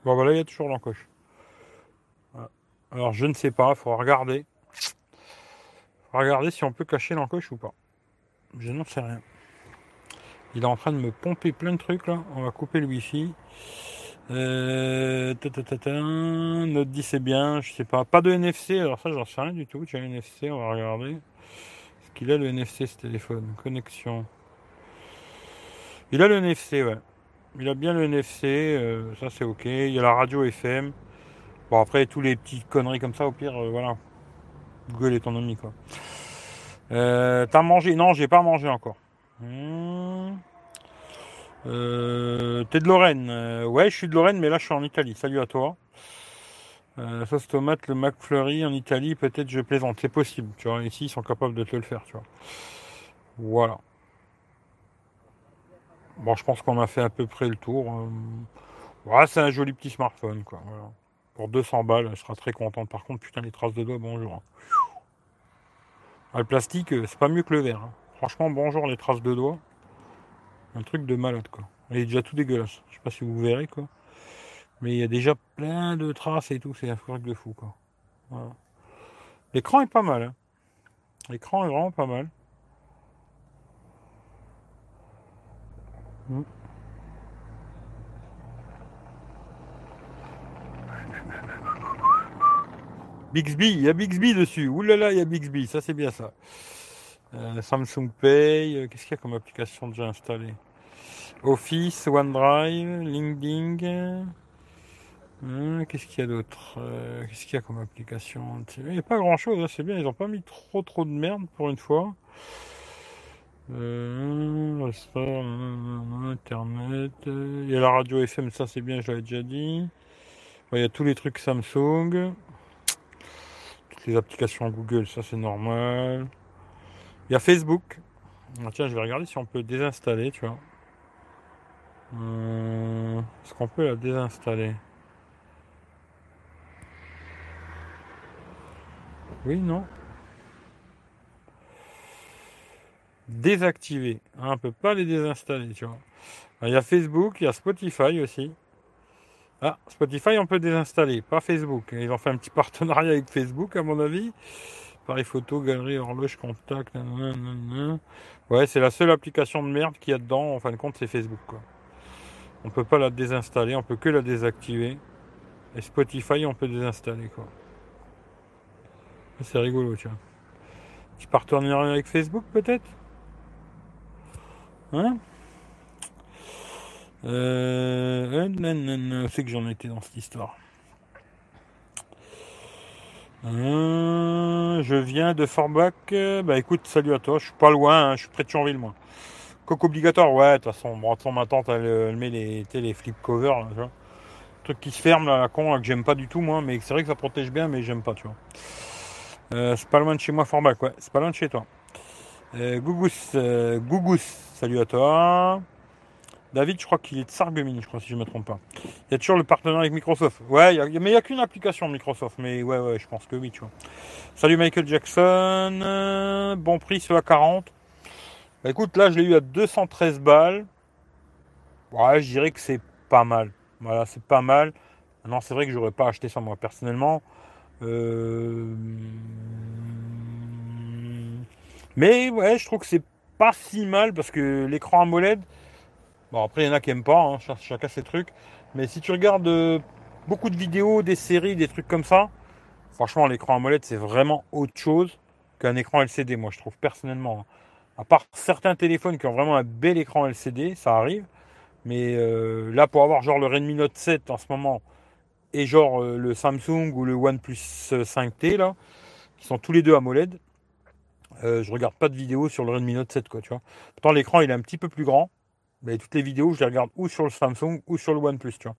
Bon, voilà, il y a toujours l'encoche. Alors, je ne sais pas, il faut regarder. Regarder si on peut cacher l'encoche ou pas. Je n'en sais rien. Il est en train de me pomper plein de trucs là. On va couper le wifi. Euh, Note 10 c'est bien, je sais pas. Pas de NFC, alors ça j'en sais rien du tout. J'ai un NFC, on va regarder. Est-ce qu'il a le NFC ce téléphone? Connexion. Il a le NFC, ouais. Il a bien le NFC, euh, ça c'est ok. Il y a la radio FM. Bon après tous les petites conneries comme ça, au pire, euh, voilà. Google ami quoi. Euh, T'as mangé? Non, j'ai pas mangé encore. Hmm. T'es de Lorraine Ouais, je suis de Lorraine, mais là je suis en Italie. Salut à toi. Sauce tomate, le McFlurry en Italie, peut-être je plaisante. C'est possible, tu vois. Ici, ils sont capables de te le faire, tu vois. Voilà. Bon, je pense qu'on a fait à peu près le tour. Ouais, c'est un joli petit smartphone, quoi. Pour 200 balles, je serai très content. Par contre, putain, les traces de doigts, bonjour. Ah, le plastique, c'est pas mieux que le verre. hein. Franchement, bonjour les traces de doigts. Un truc de malade, quoi. Il est déjà tout dégueulasse. Je sais pas si vous verrez, quoi. Mais il y a déjà plein de traces et tout. C'est un truc de fou, quoi. L'écran est pas mal. hein. L'écran est vraiment pas mal. Mm. Bixby, il y a Bixby dessus. Ouh là là, il y a Bixby, ça c'est bien ça. Euh, Samsung Pay, euh, qu'est-ce qu'il y a comme application déjà installée? Office, OneDrive, LinkedIn. Hum, qu'est-ce qu'il y a d'autre? Euh, Qu'est-ce qu'il y a comme application? Il n'y a pas grand chose, c'est bien, ils n'ont pas mis trop trop de merde pour une fois. Euh, Internet, il y a la radio FM, ça c'est bien, je l'avais déjà dit. Il y a tous les trucs Samsung. Toutes les applications Google, ça c'est normal. Il y a Facebook. Ah, tiens, je vais regarder si on peut désinstaller, tu vois. Euh, Est-ce qu'on peut la désinstaller? Oui, non Désactiver. Ah, on peut pas les désinstaller, tu vois. Il y a Facebook, il y a Spotify aussi. Ah, Spotify, on peut désinstaller, pas Facebook. Ils ont fait un petit <laughs> partenariat avec Facebook, à mon avis. Pareil photo, galerie, horloge, contact. nanana. Ouais, c'est la seule application de merde qu'il y a dedans. En fin de compte, c'est Facebook. Quoi. On peut pas la désinstaller, on peut que la désactiver. Et Spotify, on peut désinstaller. quoi. C'est rigolo, tu vois. Petit partenariat avec Facebook, peut-être? Euh, euh, c'est que j'en étais dans cette histoire. Euh, je viens de Forbach. euh, Bah écoute, salut à toi. Je suis pas loin, hein, je suis près de Thionville, moi. Coque obligatoire, ouais, de toute façon, ma tante, elle, met les, les flip covers, là. Truc qui se ferme, là, la con, que j'aime pas du tout, moi, mais c'est vrai que ça protège bien, mais j'aime pas, tu vois. Euh, c'est pas loin de chez moi, Forbach, ouais, c'est pas loin de chez toi. Euh, Gougous, euh, Gougous, salut à toi. David, je crois qu'il est de Sarreguemines, je crois, si je me trompe pas. Il y a toujours le partenariat avec Microsoft. Ouais, mais il n'y a qu'une application Microsoft, mais ouais, ouais, je pense que oui, tu vois. Salut Michael Jackson, euh, bon prix sur la 40. Bah, écoute, là, je l'ai eu à 213 balles. Ouais, je dirais que c'est pas mal. Voilà, c'est pas mal. Non, c'est vrai que j'aurais pas acheté ça moi personnellement. Euh, Mais ouais, je trouve que c'est pas si mal parce que l'écran AMOLED, bon après il y en a qui aiment pas, hein, ch- chacun ses trucs. Mais si tu regardes euh, beaucoup de vidéos, des séries, des trucs comme ça, franchement l'écran AMOLED c'est vraiment autre chose qu'un écran LCD, moi je trouve personnellement. hein. À part certains téléphones qui ont vraiment un bel écran LCD, ça arrive. Mais euh, là pour avoir genre le Redmi Note 7 en ce moment et genre euh, le Samsung ou le OnePlus 5T là, qui sont tous les deux AMOLED, euh, je regarde pas de vidéos sur le Redmi Note 7 quoi, tu vois. Pourtant l'écran il est un petit peu plus grand, mais toutes les vidéos je les regarde ou sur le Samsung ou sur le OnePlus, tu vois.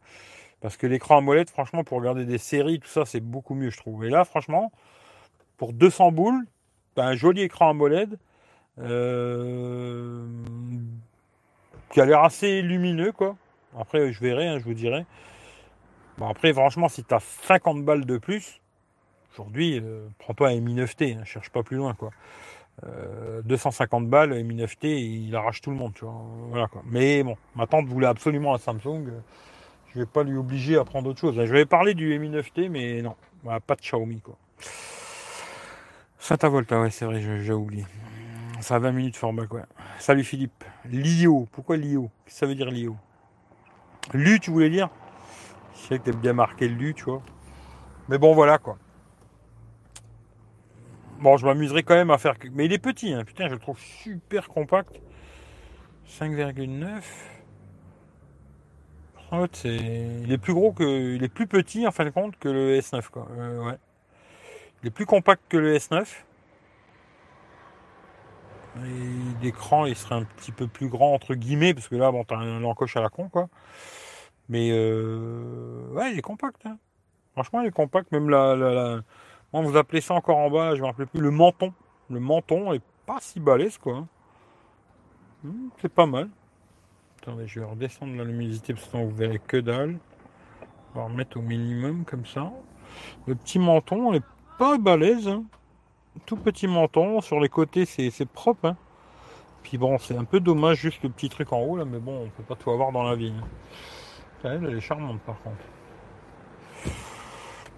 Parce que l'écran AMOLED, franchement, pour regarder des séries, tout ça, c'est beaucoup mieux, je trouve. Et là, franchement, pour 200 boules, un joli écran AMOLED euh, qui a l'air assez lumineux, quoi. Après, je verrai, hein, je vous dirai. Bon, après, franchement, si t'as 50 balles de plus, aujourd'hui, euh, prends-toi un Mi 9T, hein, cherche pas plus loin, quoi. Euh, 250 balles, un Mi 9T, il arrache tout le monde, tu vois. Voilà, quoi. Mais bon, ma tante voulait absolument un Samsung. euh, Je vais pas lui obliger à prendre autre chose. Je vais parler du Mi 9T, mais non, pas de Xiaomi, quoi. Saint-Avolta, ouais, c'est vrai, j'ai oublié. Ça a 20 minutes format, quoi. Salut Philippe. Lio, pourquoi Lio? Qu'est-ce que ça veut dire Lio? Lu, tu voulais dire? Je sais que t'aimes bien marqué Lu, tu vois. Mais bon, voilà, quoi. Bon, je m'amuserai quand même à faire. Mais il est petit, hein. putain, je le trouve super compact. 5,9. C'est... Il est plus gros que. Il est plus petit en fin de compte que le S9 quoi. Euh, ouais. Il est plus compact que le S9. l'écran il serait un petit peu plus grand entre guillemets parce que là bon t'as un encoche à la con quoi. Mais euh, ouais il est compact. Hein. Franchement il est compact. Même la, on vous appelez ça encore en bas, je me rappelle plus. Le menton. Le menton est pas si balèze quoi. Hmm, c'est pas mal. Attendez, je vais redescendre la luminosité parce que vous verrez que dalle. On va remettre au minimum comme ça. Le petit menton est pas balèze. Hein. Tout petit menton. Sur les côtés, c'est propre. Hein. Puis bon, c'est un peu dommage juste le petit truc en haut là, mais bon, on peut pas tout avoir dans la vie. Hein. Elle, est charmante par contre.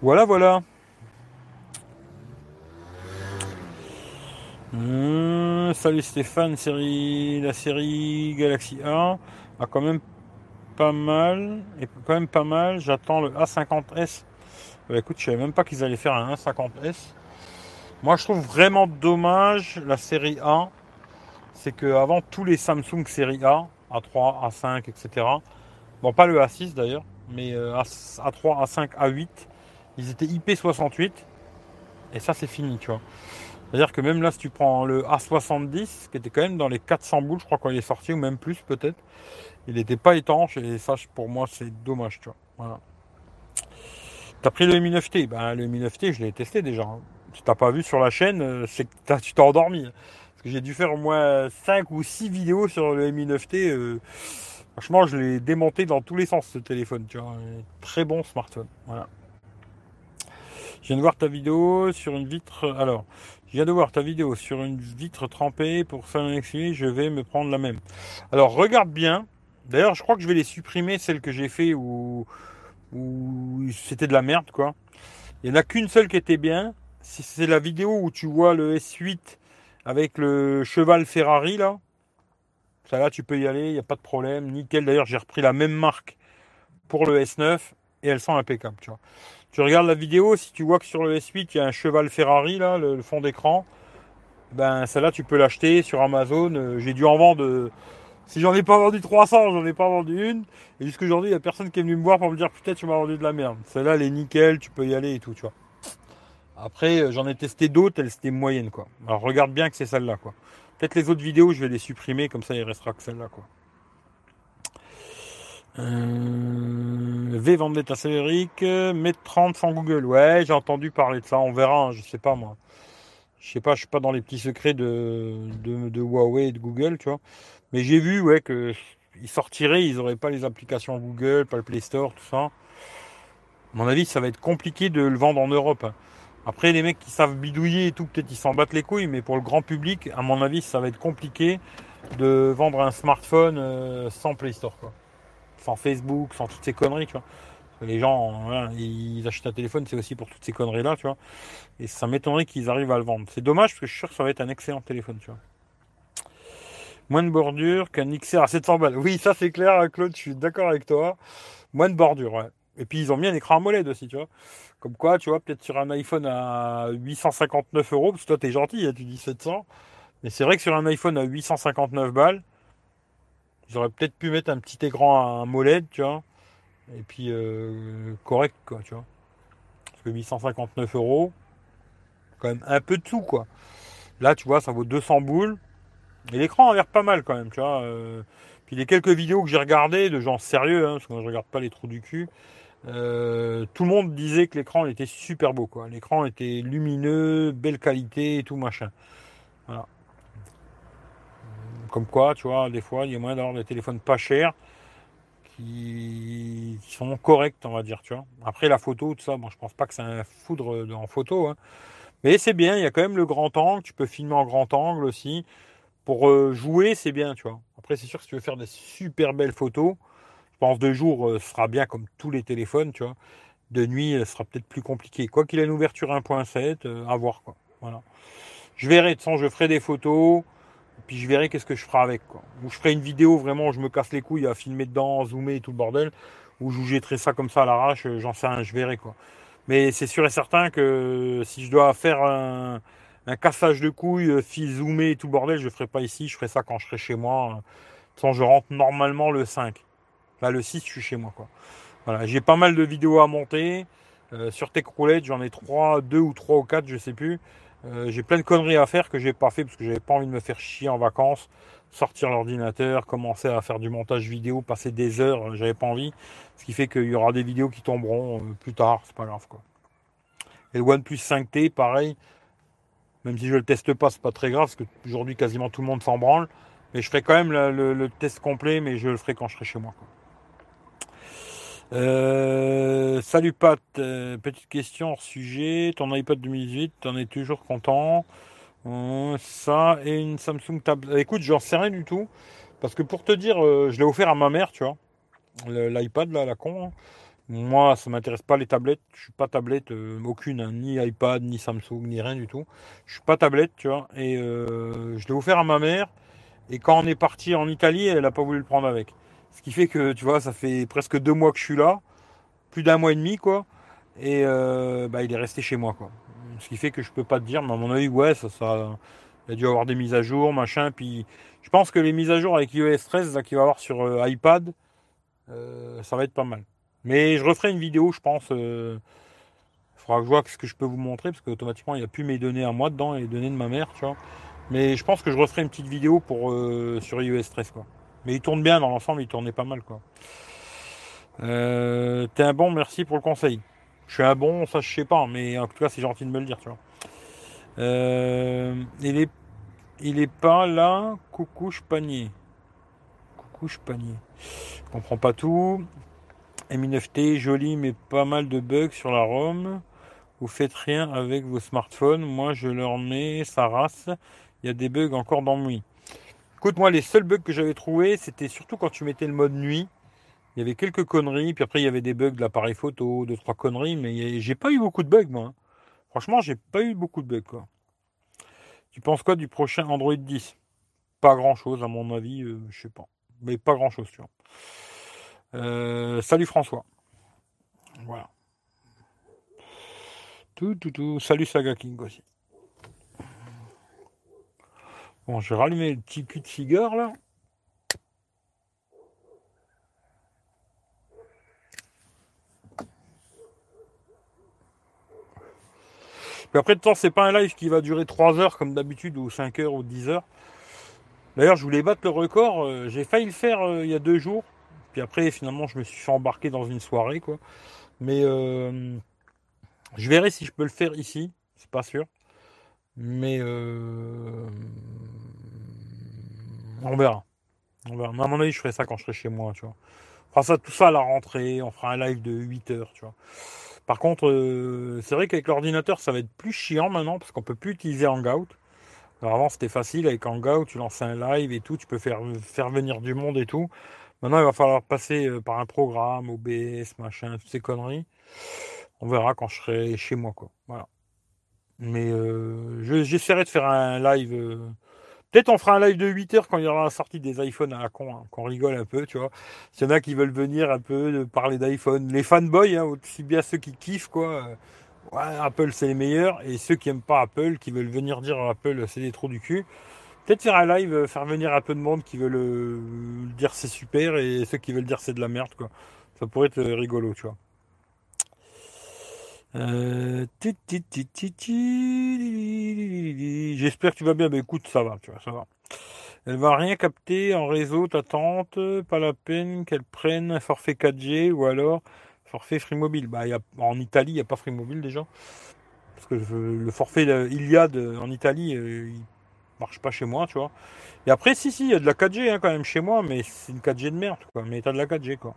Voilà, voilà. Hum, salut Stéphane, série, la série Galaxy 1 a quand même pas mal, et quand même pas mal. J'attends le A50S. Bah, écoute, je savais même pas qu'ils allaient faire un A50S. Moi, je trouve vraiment dommage la série A. C'est que avant tous les Samsung série A, A3, A5, etc. Bon, pas le A6 d'ailleurs, mais A3, A5, A8, ils étaient IP68. Et ça, c'est fini, tu vois. C'est-à-dire que même là, si tu prends le A70, qui était quand même dans les 400 boules, je crois, quand il est sorti, ou même plus peut-être, il n'était pas étanche, et ça, pour moi, c'est dommage, tu vois. T'as pris le Mi 9T ben, Le Mi 9T, je l'ai testé déjà. Hein. Si t'as pas vu sur la chaîne, euh, c'est que tu t'es endormi. Hein. Parce que j'ai dû faire au moins 5 ou 6 vidéos sur le Mi 9T. Euh, franchement, je l'ai démonté dans tous les sens, ce téléphone, tu vois. Très bon smartphone. Voilà. Je viens de voir ta vidéo sur une vitre. Alors, je viens de voir ta vidéo sur une vitre trempée pour Samsung je vais me prendre la même. Alors regarde bien. D'ailleurs, je crois que je vais les supprimer, celles que j'ai fait où, où c'était de la merde, quoi. Il n'y en a qu'une seule qui était bien. C'est la vidéo où tu vois le S8 avec le cheval Ferrari, là. Ça là, tu peux y aller, il n'y a pas de problème. Nickel. D'ailleurs, j'ai repris la même marque pour le S9 et elles sont impeccables, tu vois. Tu regardes la vidéo, si tu vois que sur le S8, il y a un cheval Ferrari, là, le, fond d'écran, ben celle-là, tu peux l'acheter sur Amazon. Euh, j'ai dû en vendre. Euh, si j'en ai pas vendu 300, j'en ai pas vendu une. Et jusqu'aujourd'hui, il n'y a personne qui est venu me voir pour me dire peut-être tu m'as vendu de la merde. Celle-là, elle est nickel, tu peux y aller et tout, tu vois. Après, euh, j'en ai testé d'autres, elles étaient moyennes, quoi. Alors regarde bien que c'est celle-là, quoi. Peut-être les autres vidéos, je vais les supprimer, comme ça il restera que celle-là, quoi. Euh, v Vendetta Célérique, mettre 30 sans Google. Ouais, j'ai entendu parler de ça, on verra, hein, je sais pas moi. Je sais pas, je suis pas dans les petits secrets de, de, Huawei et de Google, tu vois. Mais j'ai vu, ouais, que ils sortiraient, ils auraient pas les applications Google, pas le Play Store, tout ça. À mon avis, ça va être compliqué de le vendre en Europe. Hein. Après, les mecs qui savent bidouiller et tout, peut-être ils s'en battent les couilles, mais pour le grand public, à mon avis, ça va être compliqué de vendre un smartphone euh, sans Play Store, quoi sans Facebook, sans toutes ces conneries, tu vois. Les gens, ils achètent un téléphone, c'est aussi pour toutes ces conneries-là, tu vois. Et ça m'étonnerait qu'ils arrivent à le vendre. C'est dommage parce que je suis sûr que ça va être un excellent téléphone, tu vois. Moins de bordure qu'un XR à 700 balles. Oui, ça c'est clair, Claude, je suis d'accord avec toi. Moins de bordure, ouais. Et puis ils ont mis un écran AMOLED aussi, tu vois. Comme quoi, tu vois, peut-être sur un iPhone à 859 euros, parce que toi t'es gentil, hein, tu dis 700. Mais c'est vrai que sur un iPhone à 859 balles, J'aurais peut-être pu mettre un petit écran à un tu vois. Et puis euh, correct, quoi, tu vois. Parce que 859 euros, quand même un peu de tout, quoi. Là, tu vois, ça vaut 200 boules. Et l'écran a l'air pas mal quand même, tu vois. Euh. puis les quelques vidéos que j'ai regardées de gens sérieux, hein, parce que moi je regarde pas les trous du cul, euh, tout le monde disait que l'écran était super beau, quoi. L'écran était lumineux, belle qualité et tout machin. Voilà. Comme quoi, tu vois, des fois, il y a moyen d'avoir des téléphones pas chers qui, sont corrects, on va dire, tu vois. Après, la photo, tout ça, bon, je pense pas que c'est un foudre en photo, hein. mais c'est bien, il y a quand même le grand angle, tu peux filmer en grand angle aussi. Pour euh, jouer, c'est bien, tu vois. Après, c'est sûr que si tu veux faire des super belles photos, je pense de jour, euh, ce sera bien comme tous les téléphones, tu vois. De nuit, ce sera peut-être plus compliqué. Quoi qu'il ait une ouverture 1.7, euh, à voir, quoi. Voilà. Je verrai, de toute façon, je ferai des photos, puis je verrai qu'est-ce que je ferai avec. Quoi. Ou je ferai une vidéo vraiment où je me casse les couilles à filmer dedans, zoomer et tout le bordel, ou je vous jetterai ça comme ça à l'arrache, j'en sais rien, je verrai quoi. Mais c'est sûr et certain que si je dois faire un, cassage de couilles, fil zoomé et tout le bordel, je ferai pas ici, je ferai ça quand je serai chez moi. Sans je rentre normalement le 5. Là, le 6, je suis chez moi. Quoi. Voilà, j'ai pas mal de vidéos à monter. Euh, sur TechRoulette, j'en ai 3, 2 ou 3 ou 4, je sais plus. Euh, j'ai plein de conneries à faire que j'ai pas fait parce que j'avais pas envie de me faire chier en vacances, sortir l'ordinateur, commencer à faire du montage vidéo, passer des heures, j'avais pas envie. Ce qui fait qu'il y aura des vidéos qui tomberont euh, plus tard, c'est pas grave quoi. Et le OnePlus 5T, pareil, même si je le teste pas, c'est pas très grave, parce qu'aujourd'hui quasiment tout le monde s'en branle. Mais je ferai quand même le, test complet, mais je le ferai quand je serai chez moi. Euh, salut Pat, euh, petite question hors sujet. Ton iPad 2018, t'en es toujours content? Euh, Ça et une Samsung Tab. Écoute, j'en sais rien du tout. Parce que pour te dire, je l'ai offert à ma mère, tu vois. L'iPad, là, la con. Hein. Moi, ça m'intéresse pas les tablettes. Je suis pas tablette, aucune, hein. ni iPad, ni Samsung, ni rien du tout. Je suis pas tablette, tu vois. Et je l'ai offert à ma mère. Et quand on est parti en Italie, elle n'a pas voulu le prendre avec. Ce qui fait que, tu vois, ça fait presque deux mois que je suis là, plus d'un mois et demi, quoi. Et euh, bah, il est resté chez moi, quoi. Ce qui fait que je peux pas te dire, mais à mon avis, ouais, ça, ça, il a dû avoir des mises à jour, machin. Puis je pense que les mises à jour avec iOS 13 qu'il va avoir sur euh, iPad, euh, ça va être pas mal. Mais je referai une vidéo, je pense. Il faudra que je vois ce que je peux vous montrer, parce qu'automatiquement, il n'y a plus mes données à moi dedans et les données de ma mère, tu vois. Mais je pense que je referai une petite vidéo pour, sur iOS 13. Quoi. Mais il tourne bien dans l'ensemble, il tournait pas mal. quoi. Euh, T'es un bon, merci pour le conseil. Je suis un bon, ça je sais pas, mais en tout cas c'est gentil de me le dire. Tu vois. Euh, il, est, il est pas là, coucou panier. Coucou panier. Je comprends pas tout. Mi9T, joli mais pas mal de bugs sur la ROM. Vous faites rien avec vos smartphones. Moi je leur mets sa race il y a des bugs encore dans nuit. Écoute, moi, les seuls bugs que j'avais trouvés, c'était surtout quand tu mettais le mode nuit. Il y avait quelques conneries, puis après, il y avait des bugs de l'appareil photo, deux, trois conneries, mais j'ai pas eu beaucoup de bugs, moi. Hein. Franchement, j'ai pas eu beaucoup de bugs, quoi. Tu penses quoi du prochain Android 10 Pas grand chose, à mon avis, euh, je sais pas. Mais pas grand chose, tu vois. Euh, salut François. Voilà. Tout, tout, tout. Salut Saga King aussi. Bon, je vais rallumer le petit cul de figure là. Après, de temps, c'est pas un live qui va durer 3 heures comme d'habitude, ou 5 heures, ou 10 heures. D'ailleurs, je voulais battre le record. Euh, j'ai failli le faire euh, il y a deux jours. Puis après, finalement, je me suis fait embarquer dans une soirée, quoi. Mais euh, je verrai si je peux le faire ici. C'est pas sûr. Mais on verra. À mon avis, je ferai ça quand je serai chez moi, tu vois. On ça, tout ça à la rentrée, on fera un live de 8 heures, tu vois. Par contre, euh, c'est vrai qu'avec l'ordinateur, ça va être plus chiant maintenant, parce qu'on peut plus utiliser Hangout. Alors avant, c'était facile, avec Hangout, tu lançais un live et tout, tu peux faire, venir du monde et tout. Maintenant, il va falloir passer euh, par un programme, OBS, machin, toutes ces conneries. On verra quand je serai chez moi. Mais euh, j'essaierai de faire un live. Peut-être on fera un live de 8 heures quand il y aura la sortie des iPhones à la con, hein, qu'on rigole un peu, tu vois. S'il y en a qui veulent venir un peu parler d'iPhone, les fanboys, hein, aussi bien ceux qui kiffent, quoi. Euh, Apple c'est les meilleurs, et ceux qui aiment pas Apple, qui veulent venir dire Apple c'est des trous du cul. Peut-être faire un live, faire venir un peu de monde qui veulent dire c'est super, et ceux qui veulent dire c'est de la merde, quoi. Ça pourrait être rigolo, tu vois. Euh, J'espère que tu vas bien. Mais écoute, ça va, tu vois, ça va. Elle va rien capter en réseau, ta tante. Pas la peine qu'elle prenne un forfait 4G ou alors forfait Free Mobile. Bah, en Italie, il n'y a pas Free Mobile déjà. Parce que le forfait Iliad en Italie, euh, il marche pas chez moi, tu vois. Et après, si, si, il y a de la 4G hein, quand même chez moi, mais c'est une 4G de merde, quoi. Mais t'as de la 4G, quoi.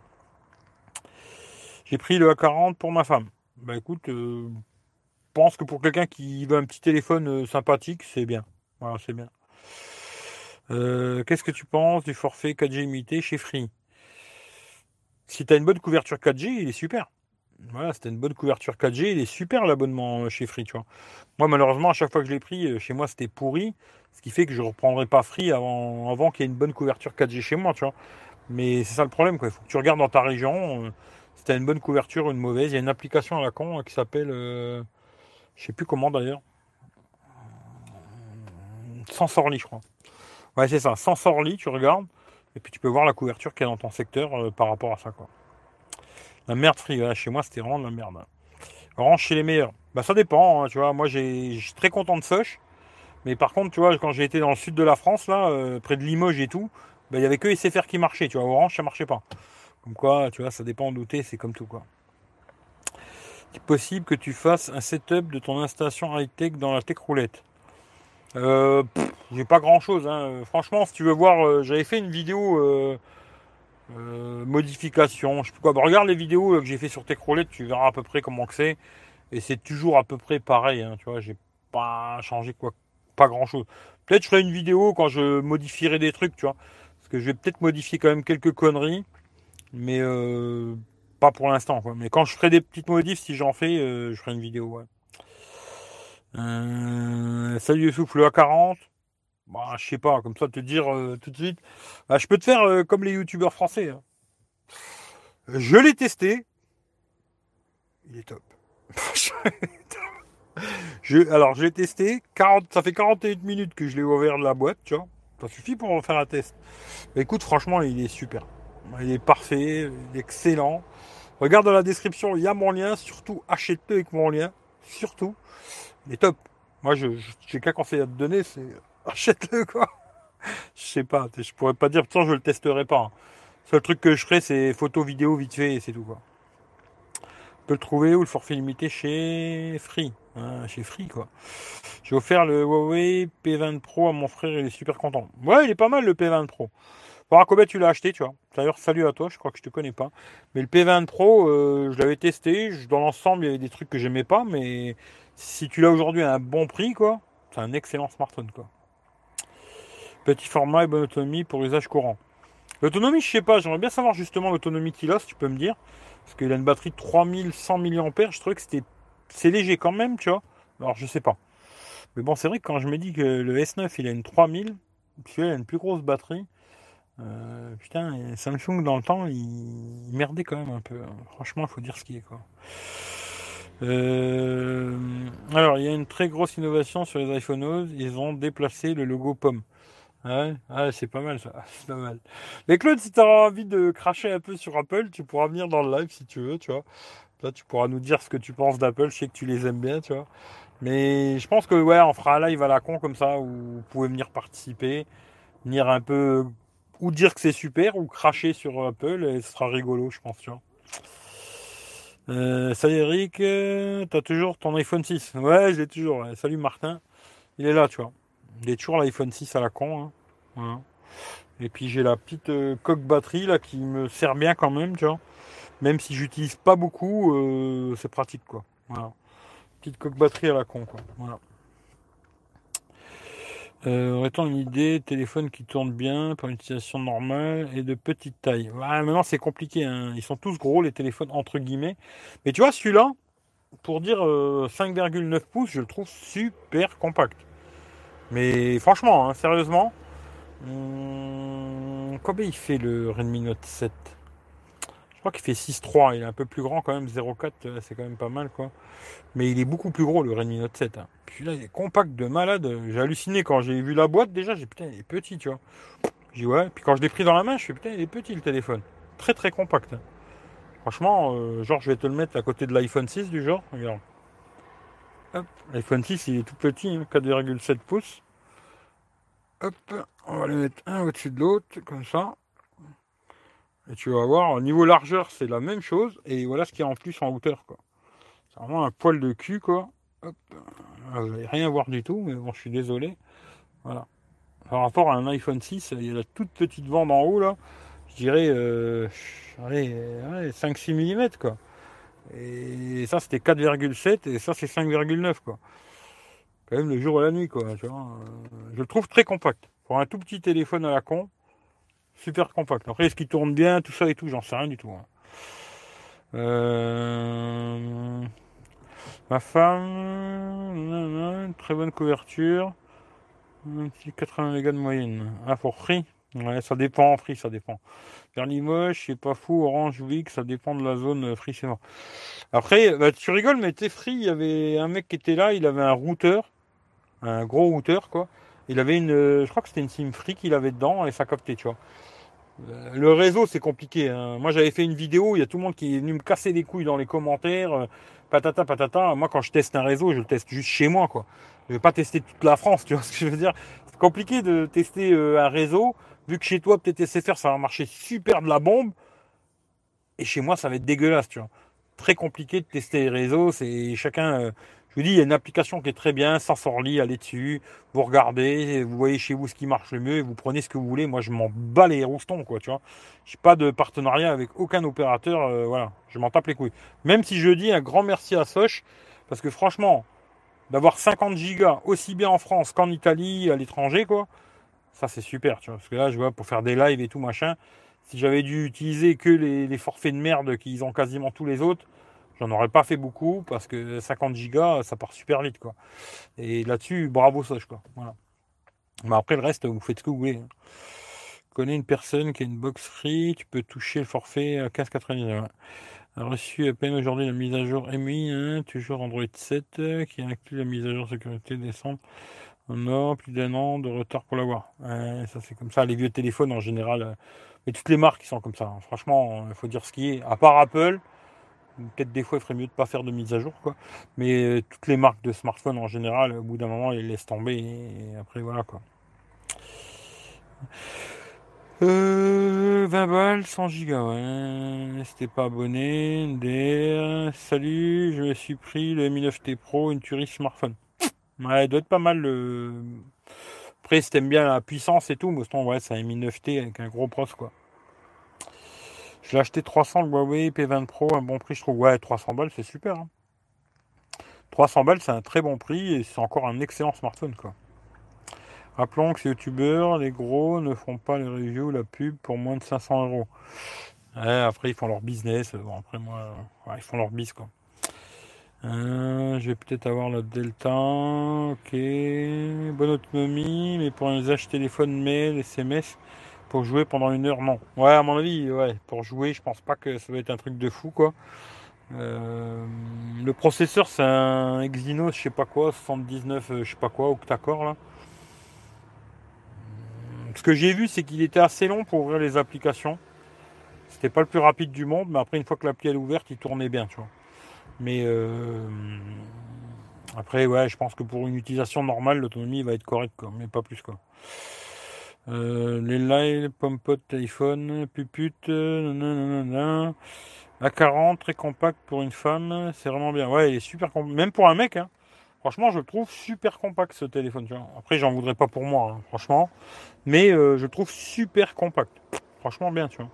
J'ai pris le A40 pour ma femme. Bah écoute, euh, je pense que pour quelqu'un qui veut un petit téléphone euh, sympathique, c'est bien. Voilà, c'est bien. Euh, qu'est-ce que tu penses du forfait 4G limité chez Free? Si tu as une bonne couverture 4G, il est super. Voilà, c'était une bonne couverture 4G. Il est super l'abonnement chez Free, tu vois. Moi, malheureusement, à chaque fois que je l'ai pris, chez moi, c'était pourri. Ce qui fait que je ne reprendrai pas Free avant, qu'il y ait une bonne couverture 4G chez moi, tu vois. Mais c'est ça le problème, quoi. Il faut que tu regardes dans ta région as une bonne couverture ou une mauvaise. Il y a une application à la con hein, qui s'appelle. je je sais plus comment d'ailleurs. Sensorly, je crois. Ouais, c'est ça. Sensorly, tu regardes. Et puis tu peux voir la couverture qu'il y a dans ton secteur euh, par rapport à ça. Quoi. La merde free, chez moi c'était vraiment de la merde. Orange chez les meilleurs. Bah ça dépend, hein, tu vois. Moi j'ai, suis très content de Soch. Mais par contre, tu vois, quand j'ai été dans le sud de la France, là, euh, près de Limoges et tout, bah, il n'y avait que SFR qui marchait, tu vois. Orange, ça marchait pas. Comme quoi, tu vois, ça dépend d'où t'es, c'est comme tout, quoi. Il est possible que tu fasses un setup de ton installation high-tech dans la tech roulette. Euh, j'ai pas grand chose. Hein. Franchement, si tu veux voir, euh, j'avais fait une vidéo euh, modification. Je sais plus quoi. Regarde les vidéos que j'ai fait sur Techroulette, tu verras à peu près comment que c'est. Et c'est toujours à peu près pareil. Hein, tu vois, j'ai pas changé quoi, pas grand chose. Peut-être je ferai une vidéo quand je modifierai des trucs, tu vois. Parce que je vais peut-être modifier quand même quelques conneries. Mais pas pour l'instant. Mais quand je ferai des petites modifs, si j'en fais, je ferai une vidéo. Ouais. Euh, salut souffle le A40. Bah, je sais pas, comme ça te dire euh, tout de suite. Bah, je peux te faire euh, comme les youtubeurs français. Hein. Je l'ai testé. Il est top. <laughs> je, alors, je l'ai testé. 40, ça fait 41 minutes que je l'ai ouvert de la boîte, tu vois. Ça suffit pour faire un test. écoute, franchement, il est super. Il est parfait, il est excellent. Regarde dans la description, il y a mon lien. Surtout, achète-le avec mon lien. Surtout. Il est top. Moi, je j'ai qu'un conseil à te donner, c'est <laughs> achète-le quoi. Je sais pas, je pourrais pas dire, pourtant je le testerai pas. Hein. Seul truc que je ferai, c'est photo, vidéo, vite fait, et c'est tout quoi. On peut le trouver ou le forfait limité? Chez Free. Hein, chez Free quoi. J'ai offert le Huawei P20 Pro à mon frère, il est super content. Ouais, il est pas mal le P20 Pro. Voir combien tu l'as acheté, tu vois. D'ailleurs, salut à toi, je crois que je te connais pas. Mais le P20 Pro, euh, je l'avais testé. Dans l'ensemble, il y avait des trucs que j'aimais pas, mais si tu l'as aujourd'hui à un bon prix, quoi, c'est un excellent smartphone, quoi. Petit format et bonne autonomie pour usage courant. L'autonomie, je sais pas, j'aimerais bien savoir justement l'autonomie qu'il a, si tu peux me dire. Parce qu'il a une batterie de 3100 mAh, je trouvais que c'était c'est léger quand même, tu vois. Alors je sais pas. Mais bon, c'est vrai que quand je me dis que le S9 il a une 3000, celui-là il a une plus grosse batterie. Euh, putain, Samsung dans le temps, il, merdait quand même un peu. Franchement, il faut dire ce qui est quoi. Euh, alors, il y a une très grosse innovation sur les iPhone 11. Ils ont déplacé le logo pomme. Ouais, c'est pas mal ça. <laughs> C'est pas mal. Mais Claude, si tu as envie de cracher un peu sur Apple, tu pourras venir dans le live si tu veux, tu vois. Là, tu pourras nous dire ce que tu penses d'Apple. Je sais que tu les aimes bien, tu vois. Mais je pense que ouais, on fera un live à la con comme ça où vous pouvez venir participer, venir un peu ou dire que c'est super ou cracher sur Apple et ce sera rigolo, je pense, tu vois. Euh, salut Eric, euh, t'as toujours ton iPhone 6 Ouais, j'ai toujours. Salut Martin. Il est là, tu vois. Il est toujours l'iPhone 6 à la con. Hein. Et puis j'ai la petite euh, coque batterie là qui me sert bien quand même, tu vois. Même si j'utilise pas beaucoup, c'est pratique quoi. Voilà. Petite coque batterie à la con quoi. Voilà. Euh, aurait-on une idée téléphone qui tourne bien pour une utilisation normale et de petite taille Maintenant, c'est compliqué. Hein. Ils sont tous gros, les téléphones, entre guillemets. Mais tu vois, celui-là, pour dire 5,9 euh, pouces, je le trouve super compact. Mais franchement, hein, sérieusement, hum, combien il fait le Redmi Note 7 je crois qu'il fait 6.3, il est un peu plus grand quand même, 0.4, euh, c'est quand même pas mal quoi. Mais il est beaucoup plus gros le Redmi Note 7. Hein. Puis là, il est compact de malade. J'ai halluciné quand j'ai vu la boîte déjà, j'ai putain, il est petit, tu vois. J'ai ouais, puis quand je l'ai pris dans la main, je fais putain, il est petit le téléphone. Très très compact. Hein. Franchement, euh, genre je vais te le mettre à côté de l'iPhone 6 du genre, regarde. Hop, l'iPhone 6 il est tout petit, 4,7 hein, pouces. Hop, on va le mettre un au-dessus de l'autre, comme ça. Et tu vas voir, au niveau largeur, c'est la même chose. Et voilà ce qu'il y a en plus en hauteur, quoi. C'est vraiment un poil de cul, quoi. Hop. Ah, vous n'allez rien voir du tout, mais bon, je suis désolé. Voilà. Par rapport à un iPhone 6, il y a la toute petite bande en haut, là. Je dirais, euh, allez, 5-6 mm, quoi. Et ça, c'était 4,7 et ça, c'est 5,9, quoi. Quand même le jour et la nuit, quoi. Tu vois. Je le trouve très compact. Pour un tout petit téléphone à la con, super compact. Après, est-ce qu'il tourne bien, tout ça et tout, j'en sais rien du tout. Hein. Euh, ma femme, très bonne couverture. Un petit 80 mégas de moyenne. Ah, pour Free Ouais, ça dépend, Free, ça dépend. Vers Limoges, c'est pas fou, Orange, Wix, ça dépend de la zone euh, Free, c'est bon. Après, bah, tu rigoles, mais t'es Free, il y avait un mec qui était là, il avait un routeur, un gros routeur, quoi. Il avait une, euh, je crois que c'était une SIM Free qu'il avait dedans et ça captait, tu vois. Euh, le réseau, c'est compliqué. Hein. Moi, j'avais fait une vidéo, il y a tout le monde qui est venu me casser les couilles dans les commentaires. patata, patata. Moi, quand je teste un réseau, je le teste juste chez moi, quoi. Je vais pas tester toute la France, <laughs> tu vois ce que je veux dire. C'est compliqué de tester un réseau vu que chez toi, peut-être SFR, ça va marcher super de la bombe. Et chez moi, ça va être dégueulasse, tu vois. Très compliqué de tester les réseaux. C'est chacun. Je vous dis, il y a une application qui est très bien, Sensorly, allez dessus, vous regardez, vous voyez chez vous ce qui marche le mieux et vous prenez ce que vous voulez. Moi, je m'en bats les roustons, quoi, tu vois. J'ai pas de partenariat avec aucun opérateur, euh, voilà. Je m'en tape les couilles. Même si je dis un grand merci à Soch, parce que franchement, d'avoir 50 gigas aussi bien en France qu'en Italie, à l'étranger, quoi, ça, c'est super, tu vois. Parce que là, je vois, pour faire des lives et tout, machin, si j'avais dû utiliser que les, forfaits de merde qu'ils ont quasiment tous les autres, j'en aurais pas fait beaucoup parce que 50 gigas, ça part super vite, quoi. Et là-dessus, bravo Soch, quoi. Voilà. Mais après, le reste, vous faites ce que vous voulez. Je connais une personne qui a une box free, tu peux toucher le forfait à 15,99. A reçu à peine aujourd'hui la mise à jour MI, hein, toujours Android 7, qui inclut la mise à jour sécurité décembre. Non, plus d'un an de retard pour l'avoir. ça, c'est comme ça. Les vieux téléphones, en général, euh, mais toutes les marques, sont comme ça. Hein. Franchement, il faut dire ce qui est. À part Apple, peut-être des fois, il ferait mieux de pas faire de mise à jour, quoi. Mais euh, toutes les marques de smartphones, en général, au bout d'un moment, ils laissent tomber. Et après, voilà, quoi. 20 euh, balles, 100 gigas, ouais. C'était pas abonné. NDR. Salut, je me suis pris le Mi 9T Pro, une tuerie smartphone. Ouais, doit être pas mal. Le... Après, si t'aimes bien la puissance et tout, Boston, ouais, c'est un Mi 9T avec un gros pros, quoi. Je l'ai acheté 300 le Huawei P20 Pro, un bon prix, je trouve. Ouais, 300 balles, c'est super. 300 hein. balles, c'est un très bon prix et c'est encore un excellent smartphone, quoi. Rappelons que ces youtubeurs, les gros, ne font pas les reviews, la pub pour moins de 500 euros. après, ils font leur business. Bon, après, moi, ils font leur bis, quoi. Euh, je vais peut-être avoir la Delta. Ok. Bonne autonomie, mais pour un usage téléphone, mail, SMS, pour jouer pendant une heure, non. Ouais, à mon avis, ouais. Pour jouer, je pense pas que ça va être un truc de fou, quoi. Euh, le processeur, c'est un Exynos, je sais pas quoi, 79, euh, je sais pas quoi, octa-core, là. Ce que j'ai vu, c'est qu'il était assez long pour ouvrir les applications. C'était pas le plus rapide du monde, mais après, une fois que l'appli est ouverte, il tournait bien, tu vois. Mais euh, après, ouais, je pense que pour une utilisation normale, l'autonomie va être correcte, mais pas plus. Quoi. Euh, les live, pompot, iPhone, puput, nanana, A40, très compact pour une femme, c'est vraiment bien. Ouais, il est super compact, même pour un mec. Hein. Franchement, je le trouve super compact ce téléphone. Tu vois. Après, j'en voudrais pas pour moi, hein, franchement. Mais euh, je trouve super compact. Franchement, bien, tu vois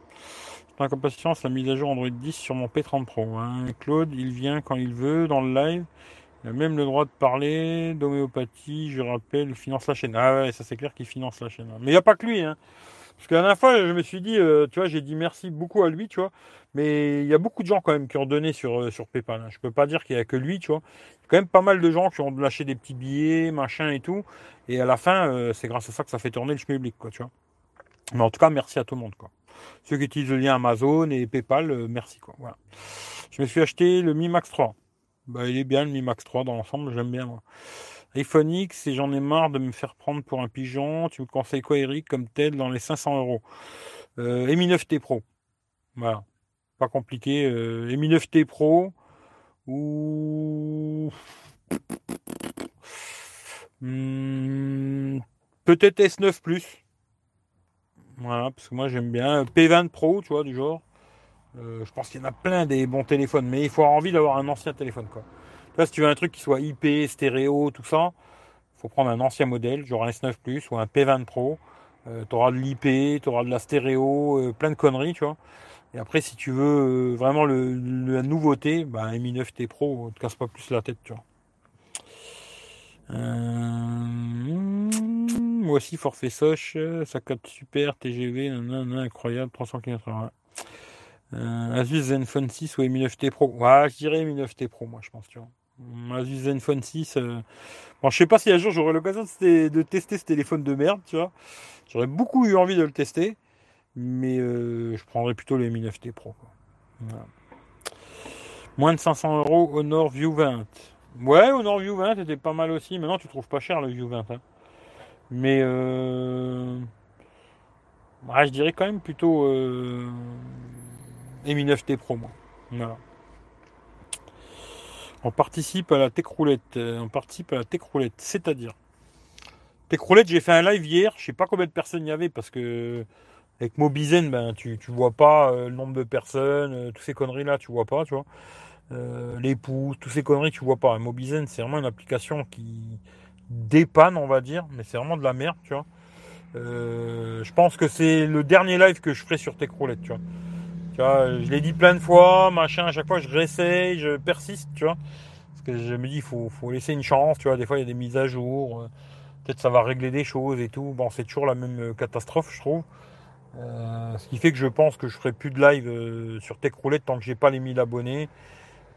patience la mise à jour Android 10 sur mon P30 Pro. Hein. Claude, il vient quand il veut dans le live. Il a même le droit de parler d'homéopathie, je rappelle, finance la chaîne. Ah ouais, ça c'est clair qu'il finance la chaîne. Mais il n'y a pas que lui. Hein. Parce que la dernière fois, je me suis dit, euh, tu vois, j'ai dit merci beaucoup à lui, tu vois. Mais il y a beaucoup de gens quand même qui ont donné sur, euh, PayPal. Hein. Je peux pas dire qu'il y a que lui, tu vois. Il y a quand même pas mal de gens qui ont lâché des petits billets, machin et tout. Et à la fin, euh, c'est grâce à ça que ça fait tourner le schmilblick, quoi, tu vois. Mais en tout cas, merci à tout le monde, quoi. Ceux qui utilisent le lien Amazon et PayPal, merci. Quoi. Voilà. Je me suis acheté le Mi Max 3. Bah, il est bien le Mi Max 3 dans l'ensemble, j'aime bien. IPhone X et j'en ai marre de me faire prendre pour un pigeon. Tu me conseilles quoi, Eric, comme tel dans les 500 euros? Euh, Mi 9T Pro. Voilà. Pas compliqué. Euh, Mi 9T Pro ou. Hmm, peut-être S9 Plus. Voilà, parce que moi j'aime bien. P20 Pro, tu vois, du genre. Euh, je pense qu'il y en a plein des bons téléphones, mais il faut avoir envie d'avoir un ancien téléphone, quoi. Là, si tu veux un truc qui soit IP, stéréo, tout ça, il faut prendre un ancien modèle, genre un S9 Plus ou un P20 Pro. Euh, tu auras de l'IP, tu auras de la stéréo, euh, plein de conneries, tu vois. Et après, si tu veux vraiment la nouveauté, bah, un Mi 9T Pro, ne te casse pas plus la tête, tu vois. forfait Soch, ça capte super, TGV, incroyable, 300 km Asus Zenfone 6 ou Mi 9T Pro Ouais, je dirais Mi 9T Pro, moi, je pense, tu vois. Asus Zenfone 6. Euh... Bon, je sais pas si un jour j'aurai l'occasion de, tester ce téléphone de merde, tu vois. J'aurais beaucoup eu envie de le tester, mais euh, je prendrais plutôt les Mi 9T Pro. Moins de 500 euros Honor View 20. Ouais, Honor View 20 était pas mal aussi. Maintenant, tu trouves pas cher le View 20. Hein. Mais euh... je dirais quand même plutôt euh... Mi 9T Pro, moi. Voilà. On participe à la tech roulette. Euh, on participe à la tech roulette, c'est-à-dire. Tech roulette, j'ai fait un live hier. Je sais pas combien de personnes il y avait parce que avec Mobizen, ben tu, tu vois pas euh, le nombre de personnes, euh, toutes ces conneries là, tu vois pas, tu vois. les pouces, toutes ces conneries, tu vois pas. Mobizen, c'est vraiment une application qui dépanne, on va dire, mais c'est vraiment de la merde, tu vois. je pense que c'est le dernier live que je ferai sur Tech Roulette, tu vois je l'ai dit plein de fois, machin, à chaque fois je réessaye, je persiste, tu vois. Parce que je me dis, il faut, laisser une chance, tu vois. Des fois, il y a des mises à jour. Euh, peut-être ça va régler des choses et tout. Bon, c'est toujours la même euh, catastrophe, je trouve. Euh, ce qui fait que je pense que je ferai plus de live sur Tech Roulette tant que j'ai pas les 1000 abonnés.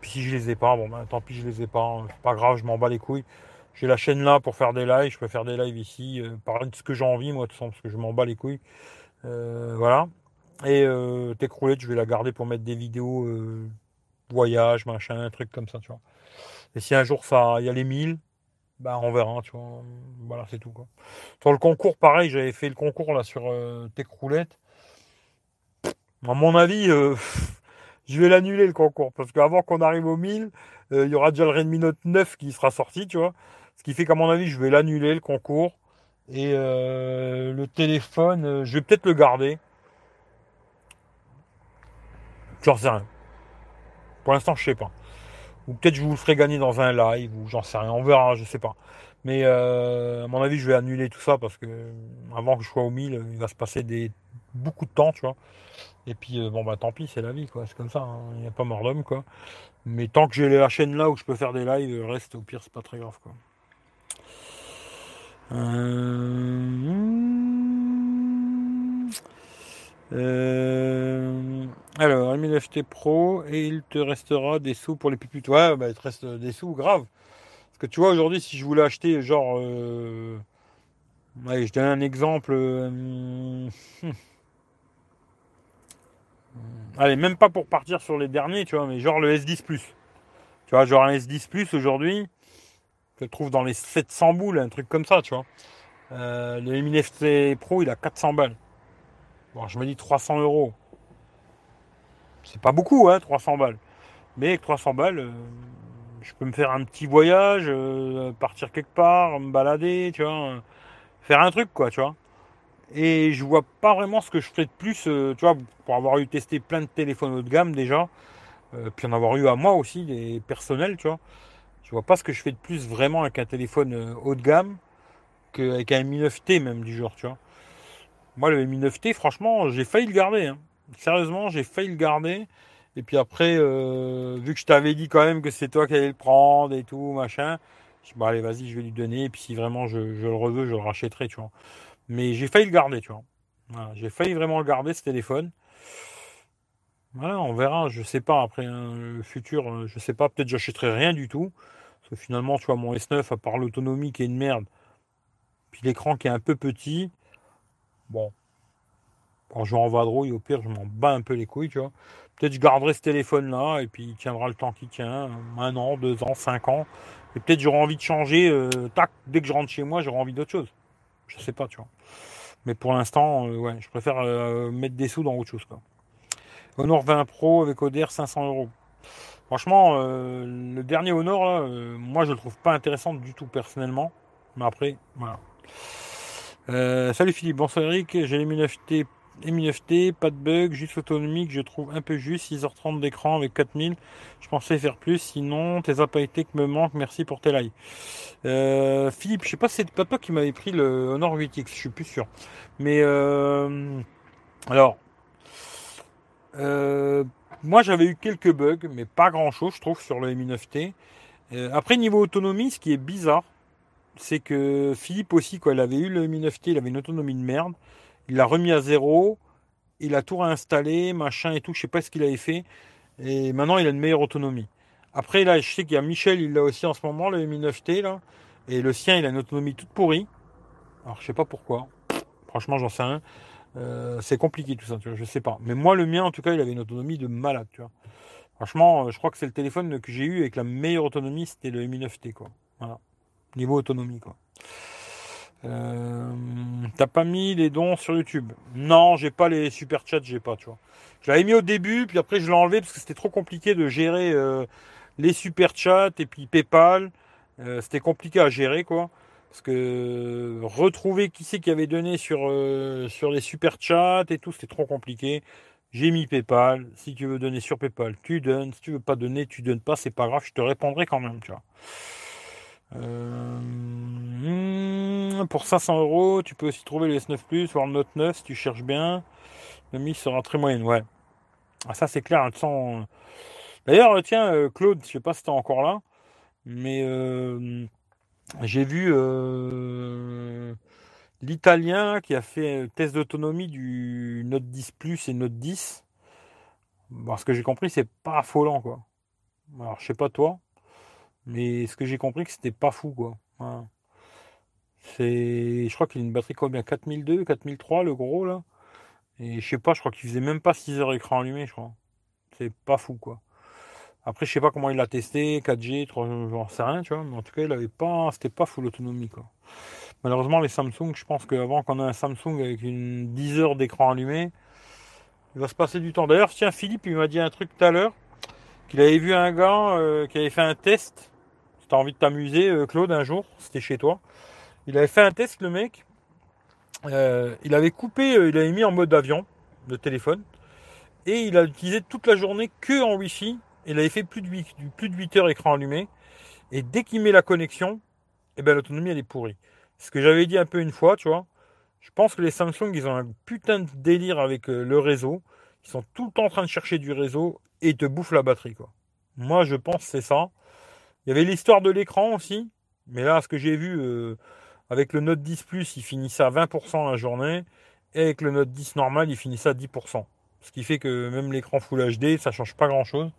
Puis si je les ai pas, bon ben tant pis je les ai pas. Hein. Pas grave, je m'en bats les couilles. J'ai la chaîne là pour faire des lives, je peux faire des lives ici, parler de ce que j'ai envie moi de toute façon, parce que je m'en bats les couilles. voilà. Et euh, je vais la garder pour mettre des vidéos euh, voyage, machin, un truc comme ça, tu vois. Et si un jour ça, il y a les 1000, bah on verra, tu vois. Voilà, c'est tout quoi. Sur le concours, pareil, j'avais fait le concours là sur euh, Techroulette. À mon avis, euh, <laughs> je vais l'annuler le concours parce qu'avant qu'on arrive aux 1000, il y aura déjà le Redmi Note 9 qui sera sorti, tu vois. Ce qui fait qu'à mon avis, je vais l'annuler le concours. Et le téléphone, je vais peut-être le garder. J'en sais rien. Pour l'instant, je sais pas. Ou peut-être je vous le ferai gagner dans un live, ou j'en sais rien. On verra, je sais pas. Mais euh, à mon avis, je vais annuler tout ça parce que avant que je sois au 1000, il va se passer des, beaucoup de temps, tu vois. Et puis, euh, bon, bah tant pis, c'est la vie, quoi. C'est comme ça. Hein. Il n'y a pas mort d'homme, quoi. Mais tant que j'ai la chaîne là où je peux faire des lives, reste au pire, c'est pas très grave, quoi. Euh... Euh, alors, alors, FT Pro, et il te restera des sous pour les puputes. Ouais, bah, il te reste des sous, grave. Parce que tu vois, aujourd'hui, si je voulais acheter, genre. Euh... Je donne un exemple. Euh, <laughs> allez, même pas pour partir sur les derniers, tu vois, mais genre le S10 Tu vois, genre un S10 Plus aujourd'hui, tu le trouves dans les 700 boules, un truc comme ça, tu vois. Euh, le Mi FT Pro, il a 400 balles. Bon, je me dis 300 euros. C'est pas beaucoup, hein, 300 balles. Mais avec 300 balles, euh, je peux me faire un petit voyage, euh, partir quelque part, me balader, tu vois, faire un truc, quoi, tu vois. Et je vois pas vraiment ce que je ferais de plus, euh, tu vois, pour avoir eu testé plein de téléphones haut de gamme déjà, puis en avoir eu à moi aussi, des personnels, tu vois. Je vois pas ce que je fais de plus vraiment avec un téléphone haut de gamme qu'avec un Mi 9T même du genre, tu vois. Moi, le Mi 9T, franchement, j'ai failli le garder. Hein. Sérieusement, j'ai failli le garder. Et puis après, euh, vu que je t'avais dit quand même que c'est toi qui allais le prendre et tout, machin, je dis, bon, allez, vas-y, je vais lui donner. Et puis si vraiment je, le reveux, je le rachèterai, tu vois. Mais j'ai failli le garder, tu vois. j'ai failli vraiment le garder, ce téléphone. Voilà, on verra, je sais pas, après hein, le futur, euh, je sais pas, peut-être j'achèterai rien du tout. Parce que finalement, tu vois, mon S9, à part l'autonomie qui est une merde, puis l'écran qui est un peu petit, Bon. Quand je vais en vadrouille, au pire, je m'en bats un peu les couilles, tu vois. Peut-être je garderai ce téléphone-là et puis il tiendra le temps qu'il tient, un an, deux ans, cinq ans. Et peut-être j'aurai envie de changer, euh, tac, dès que je rentre chez moi, j'aurai envie d'autre chose. Je sais pas, tu vois. Mais pour l'instant, euh, ouais, je préfère euh, mettre des sous dans autre chose, quoi. Honor 20 Pro avec ODR 500 euros. Franchement, le dernier Honor, moi je le trouve pas intéressant du tout personnellement. Mais après, voilà. Euh, salut Philippe, bonsoir Eric, j'ai les Mi 9T, les pas de bug, juste autonomique, je trouve un peu juste, 6h30 d'écran avec 4000, je pensais faire plus, sinon tes que me manquent, merci pour tes likes. Euh, Philippe, je sais pas si c'est pas toi qui m'avait pris le Honor 8X, je suis plus sûr. Mais euh, alors, moi j'avais eu quelques bugs, mais pas grand chose je trouve sur le Mi 9T. après niveau autonomie, ce qui est bizarre, c'est que Philippe aussi, quoi, il avait eu le Mi 9T, il avait une autonomie de merde. Il l'a remis à zéro. il a tout réinstallé, machin et tout, je sais pas ce qu'il avait fait. Et maintenant, il a une meilleure autonomie. Après, là, je sais qu'il y a Michel, il l'a aussi en ce moment, le Mi 9T, là. Et le sien, il a une autonomie toute pourrie. Alors, je sais pas pourquoi. Franchement, j'en sais rien. Euh, c'est compliqué tout ça, tu vois, je sais pas. Mais moi, le mien, en tout cas, il avait une autonomie de malade, tu vois. Franchement, je crois que c'est le téléphone que j'ai eu avec la meilleure autonomie, c'était le Mi 9T, quoi. Voilà. Niveau autonomie, quoi. Euh, T'as pas mis les dons sur YouTube Non, j'ai pas les super chats, j'ai pas, tu vois. Je l'avais mis au début, puis après je l'ai enlevé parce que c'était trop compliqué de gérer euh, les super chats et puis PayPal. Euh, c'était compliqué à gérer, quoi. Parce que retrouver qui c'est qui avait donné sur, euh, sur les super chats et tout, c'était trop compliqué. J'ai mis PayPal. Si tu veux donner sur PayPal, tu donnes. Si tu veux pas donner, tu donnes pas. C'est pas grave, je te répondrai quand même, tu vois. Euh, pour 500 euros, tu peux aussi trouver le S9 Plus, voire le Note 9 si tu cherches bien. La mise sera très moyenne, ouais. Ah, ça c'est clair. Hein, D'ailleurs, tiens, euh, Claude, je sais pas si tu es encore là, mais euh, j'ai vu l'italien qui a fait test d'autonomie du Note 10 Plus et Note 10. Parce que j'ai compris, c'est pas affolant, quoi. Alors, je sais pas toi. Mais ce que j'ai compris, que c'était pas fou, quoi. C'est, je crois qu'il a une batterie combien? 4002, 4003, le gros, là. Et je sais pas, je crois qu'il faisait même pas 6 heures écran allumé, je crois. C'est pas fou, quoi. Après, je sais pas comment il l'a testé, 4G, 3, j'en sais rien, tu vois. Mais en tout cas, il avait pas, c'était pas full autonomie, quoi. Malheureusement, les Samsung, je pense qu'avant qu'on ait un Samsung avec une 10 heures d'écran allumé, il va se passer du temps. D'ailleurs, tiens, Philippe, il m'a dit un truc tout à l'heure, qu'il avait vu un gars euh, qui avait fait un test envie de t'amuser, euh, Claude, un jour, c'était chez toi. Il avait fait un test, le mec. Euh, il avait coupé, euh, il avait mis en mode avion le téléphone. Et il a utilisé toute la journée que en Wi-Fi. Il avait fait plus de 8, plus de 8 heures écran allumé. Et dès qu'il met la connexion, eh ben, l'autonomie, elle est pourrie. Ce que j'avais dit un peu une fois, tu vois. Je pense que les Samsung, ils ont un putain de délire avec le réseau. Ils sont tout le temps en train de chercher du réseau et te bouffent la batterie, quoi. Moi, je pense c'est ça. Il y avait l'histoire de l'écran aussi. Mais là, ce que j'ai vu euh, avec le Note 10 Plus, il finissait à 20% la journée. Et avec le Note 10 normal, il finissait à 10%. Ce qui fait que même l'écran Full HD, ça change pas grand chose.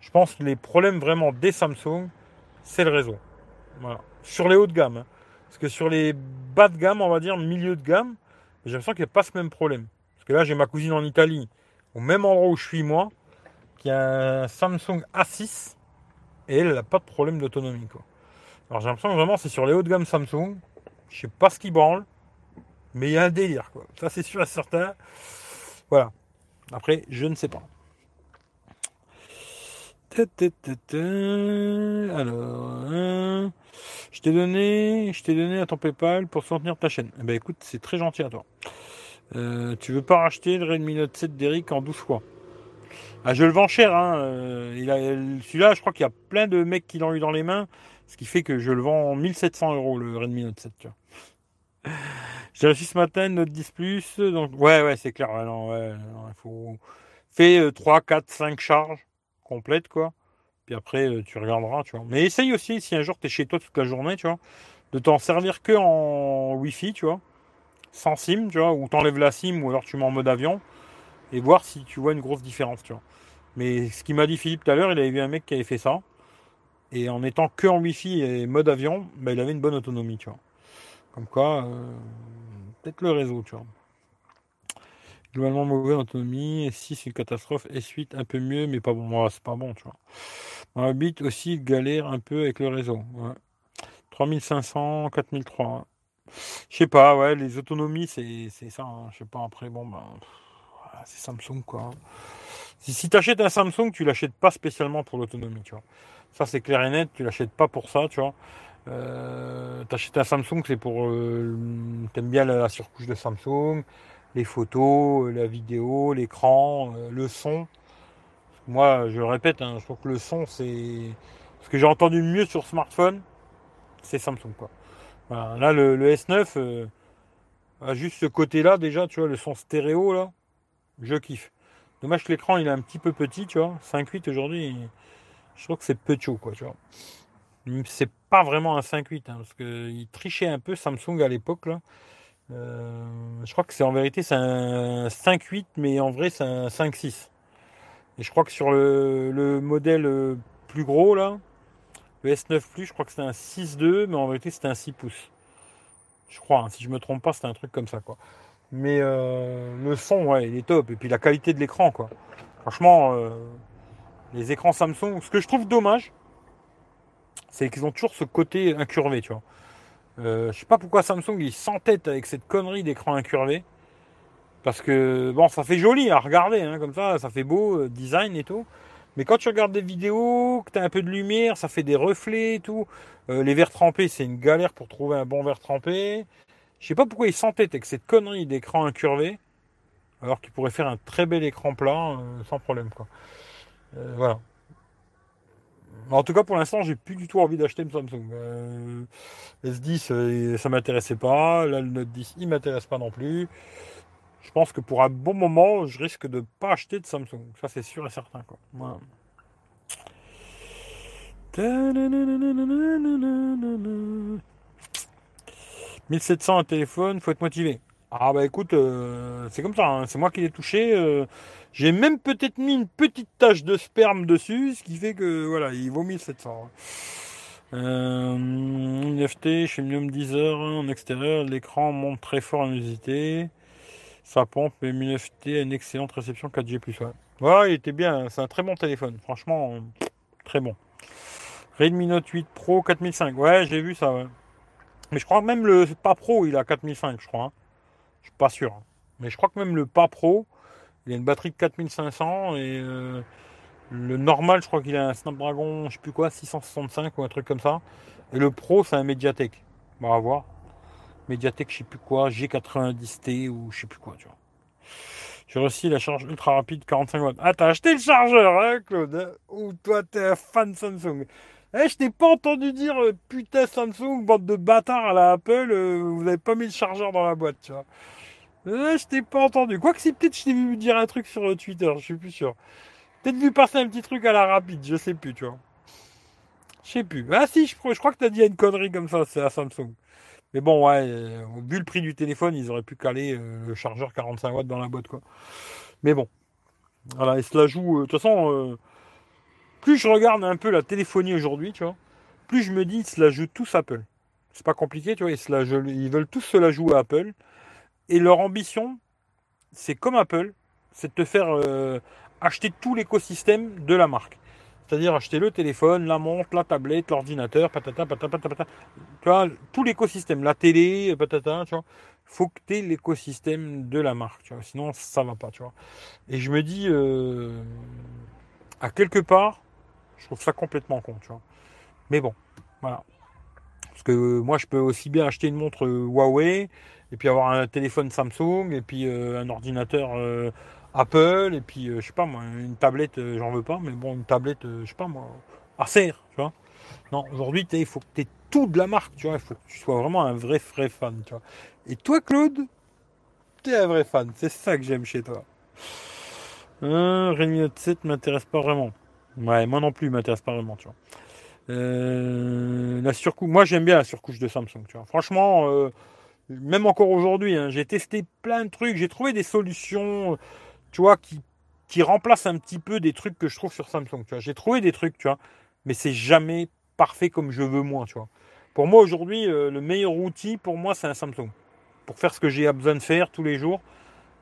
Je pense que les problèmes vraiment des Samsung, c'est le réseau. Voilà. Sur les hauts de gamme. Hein. Parce que sur les bas de gamme, on va dire milieu de gamme, j'ai l'impression qu'il n'y a pas ce même problème. Parce que là, j'ai ma cousine en Italie, au même endroit où je suis moi, qui a un Samsung A6 et elle n'a pas de problème d'autonomie. Alors j'ai l'impression que vraiment c'est sur les hauts de gamme Samsung. Je sais pas ce qui branle, mais il y a un délire. Quoi. Ça c'est sûr et certain. Voilà. Après, je ne sais pas. Alors, hein. je t'ai donné, je t'ai donné à ton PayPal pour soutenir ta chaîne. Eh ben écoute, c'est très gentil à toi. Euh, tu veux pas racheter le Redmi Note 7 d'Eric en 12 fois? Ah, je le vends cher. Hein. Euh, celui-là, je crois qu'il y a plein de mecs qui l'ont eu dans les mains. Ce qui fait que je le vends 1700 euros, le Redmi Note 7. J'ai reçu ce matin Note 10 Plus. Donc, ouais, ouais, c'est clair. non, ouais, il faut. Fais 3, 4, 5 charges complètes, quoi. Puis après, euh, tu regarderas, tu vois. Mais essaye aussi, si un jour tu es chez toi toute la journée, tu vois, de t'en servir que en Wi-Fi, tu vois. Sans SIM, tu vois, ou t'enlèves la SIM, ou alors tu mets en mode avion et voir si tu vois une grosse différence, tu vois. Mais ce qu'il m'a dit Philippe tout à l'heure, il avait vu un mec qui avait fait ça. Et en étant que en Wi-Fi et mode avion, bah, il avait une bonne autonomie, tu vois. Comme quoi, euh, peut-être le réseau, tu vois. Globalement mauvaise autonomie, S6 c'est une catastrophe, S8 un peu mieux, mais pas bon. Moi, c'est pas bon, tu vois. Ma bit aussi galère un peu avec le réseau. 3500, 4003. Je sais pas, ouais, les autonomies, c'est ça. Hein. Je sais pas, après, bon, ben c'est Samsung quoi. Si, tu achètes un Samsung, tu l'achètes pas spécialement pour l'autonomie, tu vois. Ça c'est clair et net, tu l'achètes pas pour ça, tu vois. Euh, tu achètes un Samsung, c'est pour. Euh, T'aimes bien la, surcouche de Samsung, les photos, la vidéo, l'écran, euh, le son. Moi, je le répète, hein, je trouve que le son, c'est. Ce que j'ai entendu mieux sur smartphone, c'est Samsung, quoi. Là, le, le S9 euh, a juste ce côté-là, déjà, tu vois, le son stéréo, là je kiffe. Dommage que l'écran il est un petit peu petit, tu vois. 5.8 aujourd'hui, je trouve que c'est peu chaud, quoi, tu vois. C'est pas vraiment un 5.8, hein, parce qu'il trichait un peu Samsung à l'époque, là. je crois que c'est en vérité c'est un 5.8, mais en vrai c'est un 5.6. Et je crois que sur le, modèle plus gros là, le S9 Plus, je crois que c'est un 6.2, mais en vérité c'était un 6 pouces. Je crois, hein, si je me trompe pas, c'était un truc comme ça quoi. Mais euh, le son, ouais, il est top. Et puis la qualité de l'écran, quoi. Franchement, euh, les écrans Samsung, ce que je trouve dommage, c'est qu'ils ont toujours ce côté incurvé, tu vois. Euh, je sais pas pourquoi Samsung il s'entête avec cette connerie d'écran incurvé. Parce que bon, ça fait joli à regarder, hein, comme ça, ça fait beau, design et tout. Mais quand tu regardes des vidéos, que tu as un peu de lumière, ça fait des reflets et tout. les verres trempés, c'est une galère pour trouver un bon verre trempé. Je sais pas pourquoi ils s'entêtent avec cette connerie d'écran incurvé, alors qu'ils pourraient faire un très bel écran plat euh, sans problème. Quoi. Euh, voilà. En tout cas, pour l'instant, j'ai plus du tout envie d'acheter une Samsung. Euh, S10, ça m'intéressait pas. Là, le Note 10, il m'intéresse pas non plus. Je pense que pour un bon moment, je risque de pas acheter de Samsung. Ça, c'est sûr et certain. Quoi. 1700 un téléphone, faut être motivé. Ah bah écoute, euh, c'est comme ça, hein. c'est moi qui l'ai touché. Euh, j'ai même peut-être mis une petite tache de sperme dessus, ce qui fait que voilà, il vaut 1700. Euh, NFT chez Mium 10 heures en extérieur, l'écran monte très fort en usité. Ça pompe et 1000 FT a une excellente réception 4G+. Ouais. ouais, il était bien, c'est un très bon téléphone, franchement, très bon. Redmi Note 8 Pro 4005, ouais, j'ai vu ça, ouais. Mais je crois que même le pas pro, il a 4005, je crois. Hein. Je suis pas sûr. Hein. Mais je crois que même le pas pro, il a une batterie de 4500 et euh, le normal, je crois qu'il a un Snapdragon, je sais plus quoi, 665 ou un truc comme ça. Et le pro, c'est un Mediatek. On va voir. Mediatek, je sais plus quoi, G90T ou je sais plus quoi, tu vois. J'ai reçu la charge ultra rapide 45 watts. Ah, t'as acheté le chargeur, hein, Claude Ou toi, t'es un fan Samsung? Eh, je t'ai pas entendu dire euh, putain Samsung, bande de bâtards à la Apple, euh, vous avez pas mis le chargeur dans la boîte, tu vois. Eh, je t'ai pas entendu. Quoique si peut-être je t'ai vu dire un truc sur euh, Twitter, je suis plus sûr. Peut-être vu passer un petit truc à la rapide, je sais plus, tu vois. Je sais plus. Ah si, je, crois que t'as dit une connerie comme ça, c'est à Samsung. Mais bon, ouais, vu le prix du téléphone, ils auraient pu caler le chargeur 45 watts dans la boîte, quoi. Mais bon. Voilà, et cela joue. De toute façon, plus je regarde un peu la téléphonie aujourd'hui, plus je me dis, ils se la jouent tous Apple. C'est pas compliqué, tu vois, ils, ils veulent tous se la jouer à Apple. Et leur ambition, c'est comme Apple, c'est de te faire euh, acheter tout l'écosystème de la marque. C'est-à-dire acheter le téléphone, la montre, la tablette, l'ordinateur, patata, patata, patata. Tu tout l'écosystème, la télé, patata, tu vois. Faut que tu aies l'écosystème de la marque. Sinon, ça va pas. Et je me dis, euh, à quelque part, je trouve ça complètement con, tu vois. Mais bon, voilà. Parce que moi, je peux aussi bien acheter une montre euh, Huawei, et puis avoir un téléphone Samsung, et puis euh, un ordinateur euh, Apple, et puis, je sais pas moi, une tablette, j'en veux pas, mais bon, une tablette, je sais pas moi, Acer, tu vois. Non, aujourd'hui, il faut que tu aies tout de la marque, tu vois. Il faut que tu sois vraiment un vrai, vrai fan, tu vois. Et toi, Claude, tu es un vrai fan. C'est ça que j'aime chez toi. Euh, Redmi Note 7 m'intéresse pas vraiment. Ouais, moi non plus, m'intéresse pas vraiment, tu vois. Euh, moi j'aime bien la surcouche de Samsung, tu vois. Franchement, euh, même encore aujourd'hui, hein, j'ai testé plein de trucs, j'ai trouvé des solutions, tu vois, qui, qui remplacent un petit peu des trucs que je trouve sur Samsung, tu vois. J'ai trouvé des trucs, tu vois, mais c'est jamais parfait comme je veux moi, tu vois. Pour moi aujourd'hui, euh, le meilleur outil pour moi c'est un Samsung. Pour faire ce que j'ai besoin de faire tous les jours,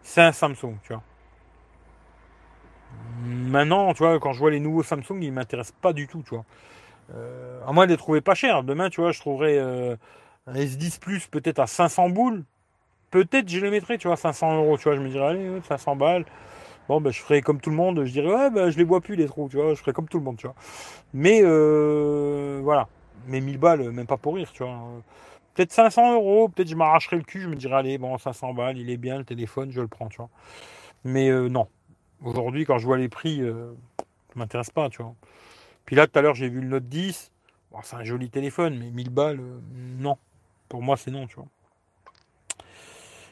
c'est un Samsung, tu vois. Maintenant, tu vois, quand je vois les nouveaux Samsung, ils m'intéressent pas du tout, tu vois. Euh, à moins de les trouver pas chers. Demain, tu vois, je trouverai euh, un S10 Plus peut-être à 500 boules. Peut-être je les mettrai, tu vois, 500 euros. Tu vois, je me dirais, allez, 500 balles. Bon, ben, je ferai comme tout le monde. Je dirais, ouais, ben, je les vois plus, les trous, tu vois. Je ferai comme tout le monde, tu vois. Mais, euh, voilà. Mais 1000 balles, même pas pour rire, tu vois. Peut-être 500 euros. Peut-être je m'arracherai le cul. Je me dirais, allez, bon, 500 balles, il est bien, le téléphone, je le prends, tu vois. Mais non. Aujourd'hui, quand je vois les prix, euh, ça m'intéresse pas, tu vois. Puis là, tout à l'heure, j'ai vu le Note 10. c'est un joli téléphone, mais 1000 balles, euh, non. Pour moi, c'est non, tu vois.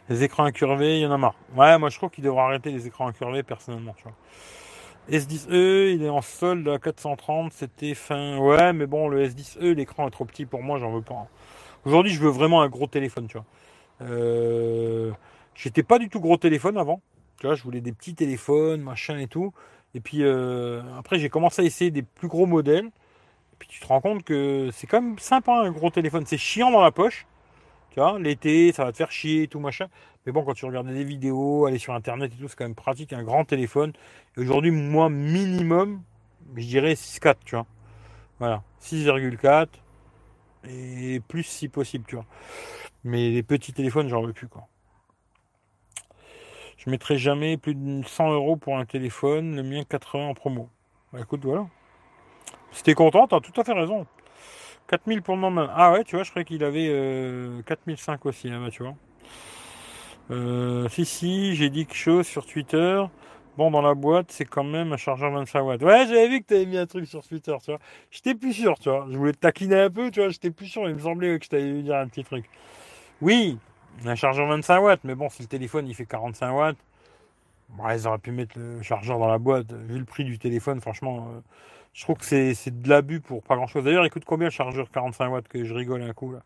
Les écrans incurvés, il y en a marre. Ouais, moi, je trouve qu'il devrait arrêter les écrans incurvés, personnellement, tu vois. S10e, il est en solde à 430, c'était fin. Ouais, mais bon, le S10e, l'écran est trop petit pour moi, j'en veux pas. Aujourd'hui, je veux vraiment un gros téléphone, tu vois. Euh, j'étais pas du tout gros téléphone avant. Tu je voulais des petits téléphones, machin et tout. Et puis euh, après, j'ai commencé à essayer des plus gros modèles. Et puis tu te rends compte que c'est quand même sympa un gros téléphone. C'est chiant dans la poche. Tu vois, l'été, ça va te faire chier et tout machin. Mais bon, quand tu regardes des vidéos, aller sur internet et tout, c'est quand même pratique un grand téléphone. Et aujourd'hui, moi, minimum, je dirais 6,4, tu vois. Voilà, 6,4 et plus si possible, tu vois. Mais les petits téléphones, j'en veux plus, quoi. Je mettrai jamais plus de 100 euros pour un téléphone, le mien 80 en promo. Bah, écoute, voilà. Si t'es content, t'as tout à fait raison. 4000 pour le moment. Ah ouais, tu vois, je croyais qu'il avait euh, 4005 aussi, hein, bah, tu vois. Euh, si, si, j'ai dit quelque chose sur Twitter. Bon, dans la boîte, c'est quand même un chargeur 25 watts. Ouais, j'avais vu que t'avais mis un truc sur Twitter, tu vois. J'étais plus sûr, tu vois. Je voulais te taquiner un peu, tu vois. J'étais plus sûr. Il me semblait que je t'avais dire un petit truc. Oui, un chargeur 25 watts, mais bon, si le téléphone il fait 45 watts, bon, ils auraient pu mettre le chargeur dans la boîte. Vu le prix du téléphone, franchement, euh, je trouve que c'est de l'abus pour pas grand chose. D'ailleurs, écoute combien le chargeur 45 watts que je rigole un coup là?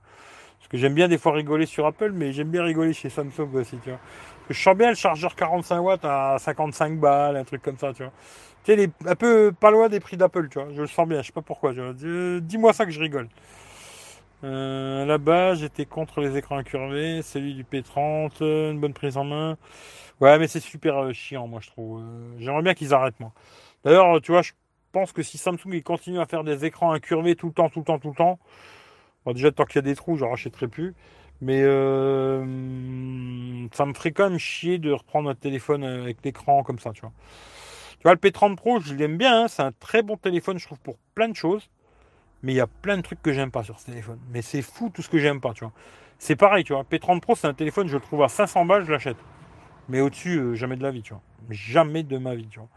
Parce que j'aime bien des fois rigoler sur Apple, mais j'aime bien rigoler chez Samsung aussi, tu vois. je sens bien le chargeur 45 watts à 55 balles, un truc comme ça, tu vois. Tu sais, un peu pas loin des prix d'Apple, tu vois. Je le sens bien, je sais pas pourquoi. Dis-moi ça que je rigole. Euh, Là-bas, j'étais contre les écrans incurvés, celui du P30, une bonne prise en main. Ouais, mais c'est super euh, chiant, moi, je trouve. Euh, j'aimerais bien qu'ils arrêtent, moi. D'ailleurs, tu vois, je pense que si Samsung continue à faire des écrans incurvés tout le temps, tout le temps, tout le temps, bon, déjà, tant qu'il y a des trous, j'en rachèterai plus. Mais euh, ça me ferait quand même chier de reprendre un téléphone avec l'écran comme ça, tu vois. Tu vois, le P30 Pro, je l'aime bien, hein, c'est un très bon téléphone, je trouve, pour plein de choses. Mais il y a plein de trucs que j'aime pas sur ce téléphone. Mais c'est fou tout ce que j'aime pas, tu vois. C'est pareil, tu vois. P30 Pro, c'est un téléphone, je le trouve à 500 balles, je l'achète. Mais au-dessus, euh, jamais de la vie, tu vois. Jamais de ma vie, tu vois.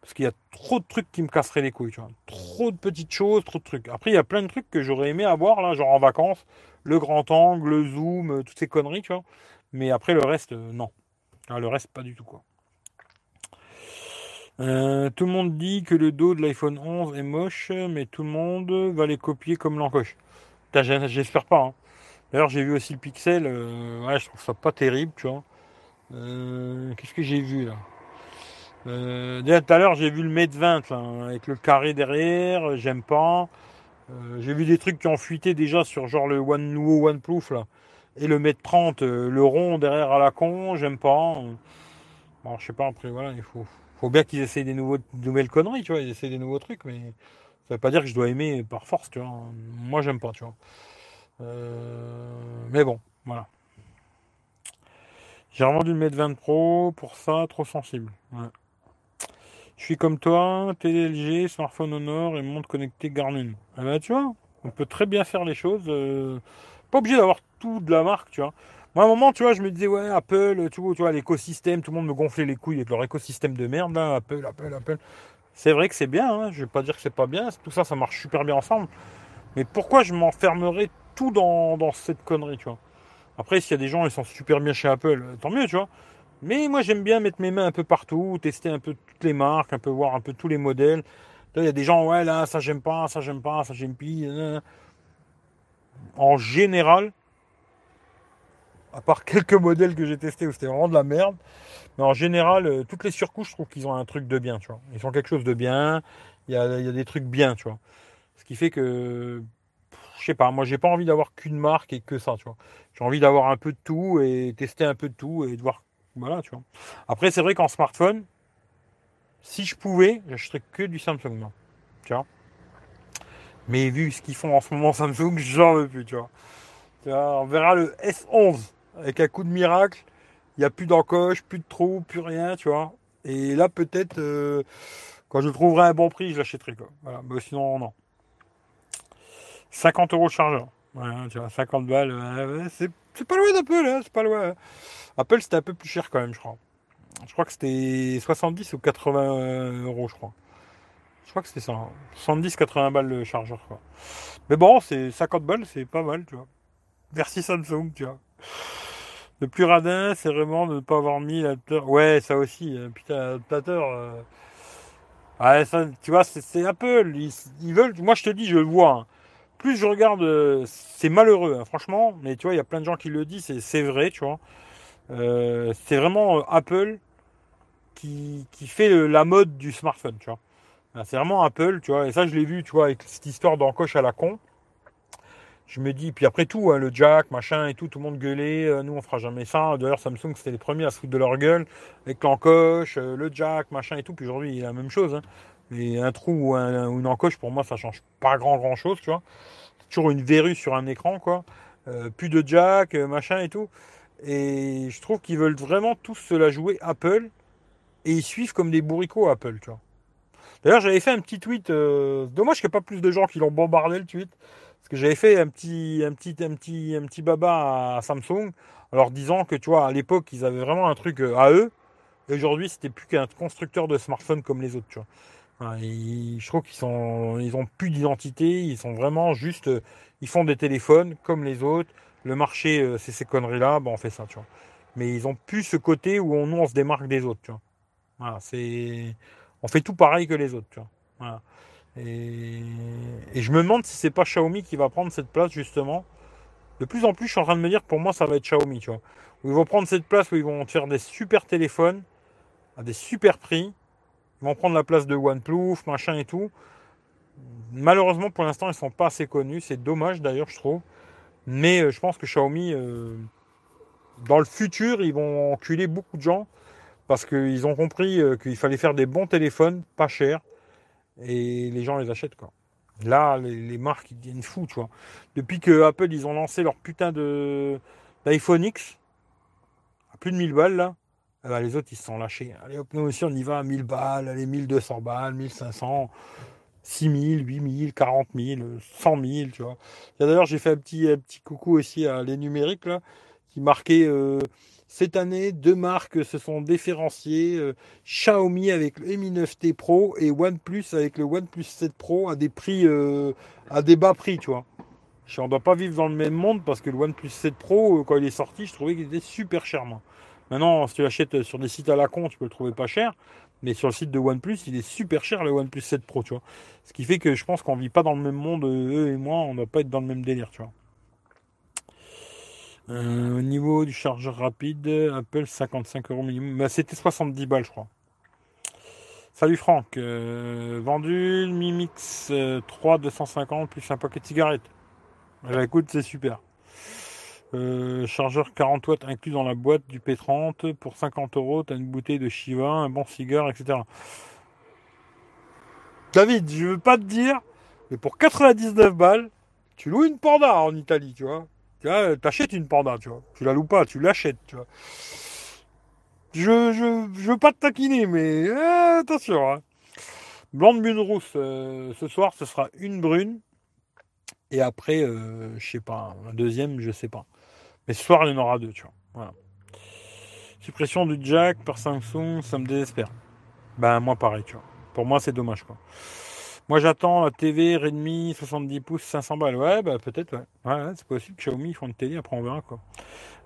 Parce qu'il y a trop de trucs qui me casseraient les couilles, tu vois. Trop de petites choses, trop de trucs. Après, il y a plein de trucs que j'aurais aimé avoir, là, genre en vacances. Le grand angle, le zoom, euh, toutes ces conneries, tu vois. Mais après, le reste, euh, non. Ah, le reste, pas du tout, quoi. Euh, tout le monde dit que le dos de l'iPhone 11 est moche, mais tout le monde va les copier comme l'encoche. J'espère pas. Hein. D'ailleurs, j'ai vu aussi le Pixel. Euh, je trouve ça pas terrible, tu vois. Euh, qu'est-ce que j'ai vu là? Déjà tout à l'heure, j'ai vu le Mate 20 avec le carré derrière. J'aime pas. j'ai vu des trucs qui ont fuité déjà sur genre le One nouveau OnePlus là. Et le Mate 30, le rond derrière à la con, j'aime pas. Bon, je sais pas, après, voilà, il faut, faut bien qu'ils essayent des, nouveaux, nouvelles conneries, tu vois, ils essayent des nouveaux trucs, mais ça veut pas dire que je dois aimer par force, tu vois. Moi, j'aime pas, tu vois. Euh, mais bon, voilà. J'ai revendu le Mate 20 Pro pour ça, trop sensible. Je suis comme toi, TLG, smartphone Honor et montre connecté Garmin. Ah ben, tu vois, on peut très bien faire les choses. Euh, pas obligé d'avoir tout de la marque, tu vois. Moi, à un moment, tu vois, je me disais, ouais, Apple, tu vois, tu vois l'écosystème, tout le monde me gonflait les couilles avec leur écosystème de merde, là, Apple, Apple, Apple. C'est vrai que c'est bien, hein, je vais pas dire que c'est pas bien, tout ça, ça marche super bien ensemble. Mais pourquoi je m'enfermerais tout dans, cette connerie, tu vois? Après, s'il y a des gens, ils sont super bien chez Apple, tant mieux, tu vois. Mais moi, j'aime bien mettre mes mains un peu partout, tester un peu toutes les marques, un peu voir un peu tous les modèles. Il y a des gens, ouais, là, ça j'aime pas, ça j'aime pas, ça j'aime plus. En général, à part quelques modèles que j'ai testés où c'était vraiment de la merde. Mais en général, euh, toutes les surcouches, je trouve qu'ils ont un truc de bien, tu vois. Ils ont quelque chose de bien, il y a, des trucs bien, tu vois. Ce qui fait que, je sais pas, moi j'ai pas envie d'avoir qu'une marque et que ça, tu vois. J'ai envie d'avoir un peu de tout et tester un peu de tout et de voir, voilà, tu vois. Après, c'est vrai qu'en smartphone, si je pouvais, j'achèterais que du Samsung, tu vois. Mais vu ce qu'ils font en ce moment Samsung, j'en veux plus, tu vois. Tu vois on verra le S11 avec un coup de miracle, il n'y a plus d'encoche, plus de trous, plus rien, tu vois. Et là, peut-être, euh, quand je trouverai un bon prix, je l'achèterai. Quoi. Voilà. Mais sinon, non. 50 euros chargeur. tu vois, 50 balles. c'est, pas loin d'Apple, hein, c'est pas loin. Apple, c'était un peu plus cher quand même, je crois. Je crois que c'était 70 ou 80 euros, je crois. Je crois que c'était ça. 70-80 hein. balles le chargeur, quoi. Mais bon, c'est 50 balles, c'est pas mal, tu vois. Merci Samsung, tu vois. Le plus radin, c'est vraiment de ne pas avoir mis l'adaptateur. Ouais, ça aussi. Hein. Putain, l'adaptateur. Euh... Ouais, tu vois, c'est Apple. Ils, veulent. Moi, je te dis, je le vois. Hein. plus je regarde, euh, c'est malheureux, hein, franchement, mais tu vois, il y a plein de gens qui le disent, c'est vrai, tu vois. Euh, c'est vraiment Apple qui, qui, fait la mode du smartphone, tu vois. C'est vraiment Apple, tu vois, et ça je l'ai vu, tu vois, avec cette histoire d'encoche à la con je me dis, puis après tout, hein, le jack, machin et tout, tout le monde gueulait, euh, nous on fera jamais ça. D'ailleurs, Samsung c'était les premiers à se foutre de leur gueule avec l'encoche, euh, le jack, machin et tout. Puis aujourd'hui, il y a la même chose. Hein. Un trou ou, une encoche, pour moi, ça change pas grand grand chose, tu vois. Toujours une verrue sur un écran, quoi. Euh, plus de jack, machin et tout. Et je trouve qu'ils veulent vraiment tous se la jouer Apple et ils suivent comme des bourricots Apple, tu vois. D'ailleurs, j'avais fait un petit tweet. dommage qu'il n'y ait pas plus de gens qui l'ont bombardé le tweet. Que j'avais fait un petit, un petit, un petit, un petit baba à Samsung, leur disant que tu vois, à l'époque, ils avaient vraiment un truc euh, à eux. Et aujourd'hui, c'était plus qu'un constructeur de smartphones comme les autres, tu vois. je trouve qu'ils sont, ils ont plus d'identité, ils sont vraiment juste, euh, ils font des téléphones comme les autres. Le marché, euh, c'est ces conneries-là, on fait ça, tu vois. Mais ils ont plus ce côté où on, nous, on se démarque des autres, tu vois. C'est, on fait tout pareil que les autres, tu vois. Voilà. Et, je me demande si c'est pas Xiaomi qui va prendre cette place justement. De plus en plus, je suis en train de me dire que pour moi, ça va être Xiaomi, tu vois. Où ils vont prendre cette place où ils vont faire des super téléphones à des super prix. Ils vont prendre la place de OnePlus, machin et tout. Malheureusement, pour l'instant, ils sont pas assez connus. C'est dommage d'ailleurs, je trouve. Mais euh, je pense que Xiaomi, euh, dans le futur, ils vont enculer beaucoup de gens parce qu'ils ont compris euh, qu'il fallait faire des bons téléphones, pas chers et les gens les achètent quoi. Là, les, marques ils deviennent fous, tu vois. Depuis que Apple ils ont lancé leur putain d'iPhone X à plus de 1000 balles là, eh ben, les autres ils se sont lâchés. Allez hop, nous aussi on y va à 1000 balles, allez 1200 balles, 1500, 6000, 8000, 40 000, 100 000, tu vois. D'ailleurs j'ai fait un petit, petit coucou aussi à les numériques qui marquaient euh, cette année, deux marques se sont différenciées. Euh, Xiaomi avec le Mi 9T Pro et OnePlus avec le OnePlus 7 Pro à des prix, euh, à des bas prix, tu vois. On ne doit pas vivre dans le même monde parce que le OnePlus 7 Pro, euh, quand il est sorti, je trouvais qu'il était super cher, moi. Maintenant, si tu l'achètes sur des sites à la con, tu peux le trouver pas cher. Mais sur le site de OnePlus, il est super cher le OnePlus 7 Pro, tu vois. Ce qui fait que je pense qu'on vit pas dans le même monde, eux et moi, on ne doit pas être dans le même délire. Euh, au niveau du chargeur rapide, Apple 55 euros minimum. Bah, c'était 70 balles, je crois. Salut Franck. Euh, vendu Mi Mix 3 250 plus un paquet de cigarettes. Bah, écoute, c'est super. Euh, chargeur 40 watts inclus dans la boîte du P30 pour 50 euros. Tu as une bouteille de Shiva, un bon cigare, etc. David, je veux pas te dire, mais pour 99 balles, tu loues une Panda en Italie, tu vois. Tu vois, t'achètes une panda, tu vois. Tu la loues pas, tu l'achètes, tu vois. Je, je, veux pas te taquiner, mais euh, attention. Hein. Blonde brune rousse, euh, ce soir, ce sera une brune. Et après, euh, je sais pas, un deuxième, je sais pas. Mais ce soir, il y en aura deux, tu vois. Voilà. Suppression du jack par Samsung, ça me désespère. Ben, moi, pareil, tu vois. Pour moi, c'est dommage, quoi. Moi, j'attends la TV Redmi 70 pouces 500 balles. Ouais, bah peut-être, ouais. c'est possible Xiaomi font une télé, après on verra quoi.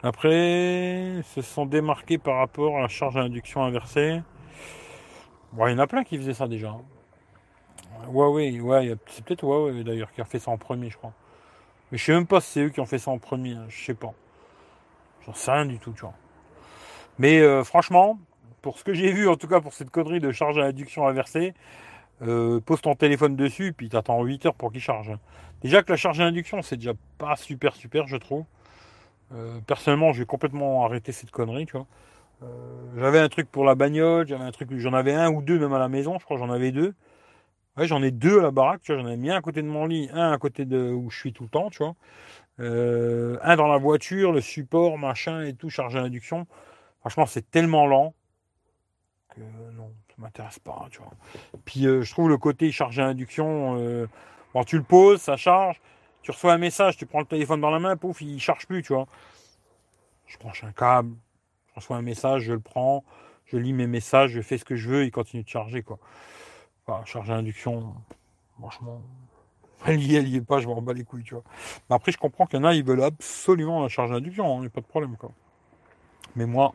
Après, se sont démarqués par rapport à la charge à induction inversée. Bon, il y en a plein qui faisaient ça déjà. Hein. Huawei, ouais, c'est peut-être Huawei d'ailleurs qui a fait ça en premier, je crois. Mais je sais même pas si c'est eux qui ont fait ça en premier, hein, je sais pas. J'en sais rien du tout, tu vois. Mais euh, franchement, pour ce que j'ai vu, en tout cas pour cette connerie de charge à induction inversée, euh, pose ton téléphone dessus, puis t'attends 8 heures pour qu'il charge. Déjà que la charge à induction, c'est déjà pas super super, je trouve. Euh, personnellement, j'ai complètement arrêté cette connerie, tu vois. Euh, j'avais un truc pour la bagnole, j'avais un truc, j'en avais un ou deux même à la maison, je crois j'en avais deux. Ouais, j'en ai deux à la baraque, tu vois, j'en ai mis un à côté de mon lit, un à côté de où je suis tout le temps, tu vois. un dans la voiture, le support, machin et tout, charge à induction. Franchement, c'est tellement lent que non, ça m'intéresse pas, tu vois. Puis euh, je trouve le côté chargé à induction, euh, bon, tu le poses, ça charge, tu reçois un message, tu prends le téléphone dans la main, pouf, il charge plus, tu vois. Je branche un câble, je reçois un message, je le prends, je lis mes messages, je fais ce que je veux, il continue de charger, quoi. Enfin, charge à induction, franchement, <laughs> elle y est, elle y est pas, je m'en bats les couilles, tu vois. Mais après, je comprends qu'il y en a, ils veulent absolument la charge à induction, il n'y a pas de problème, quoi. Mais moi,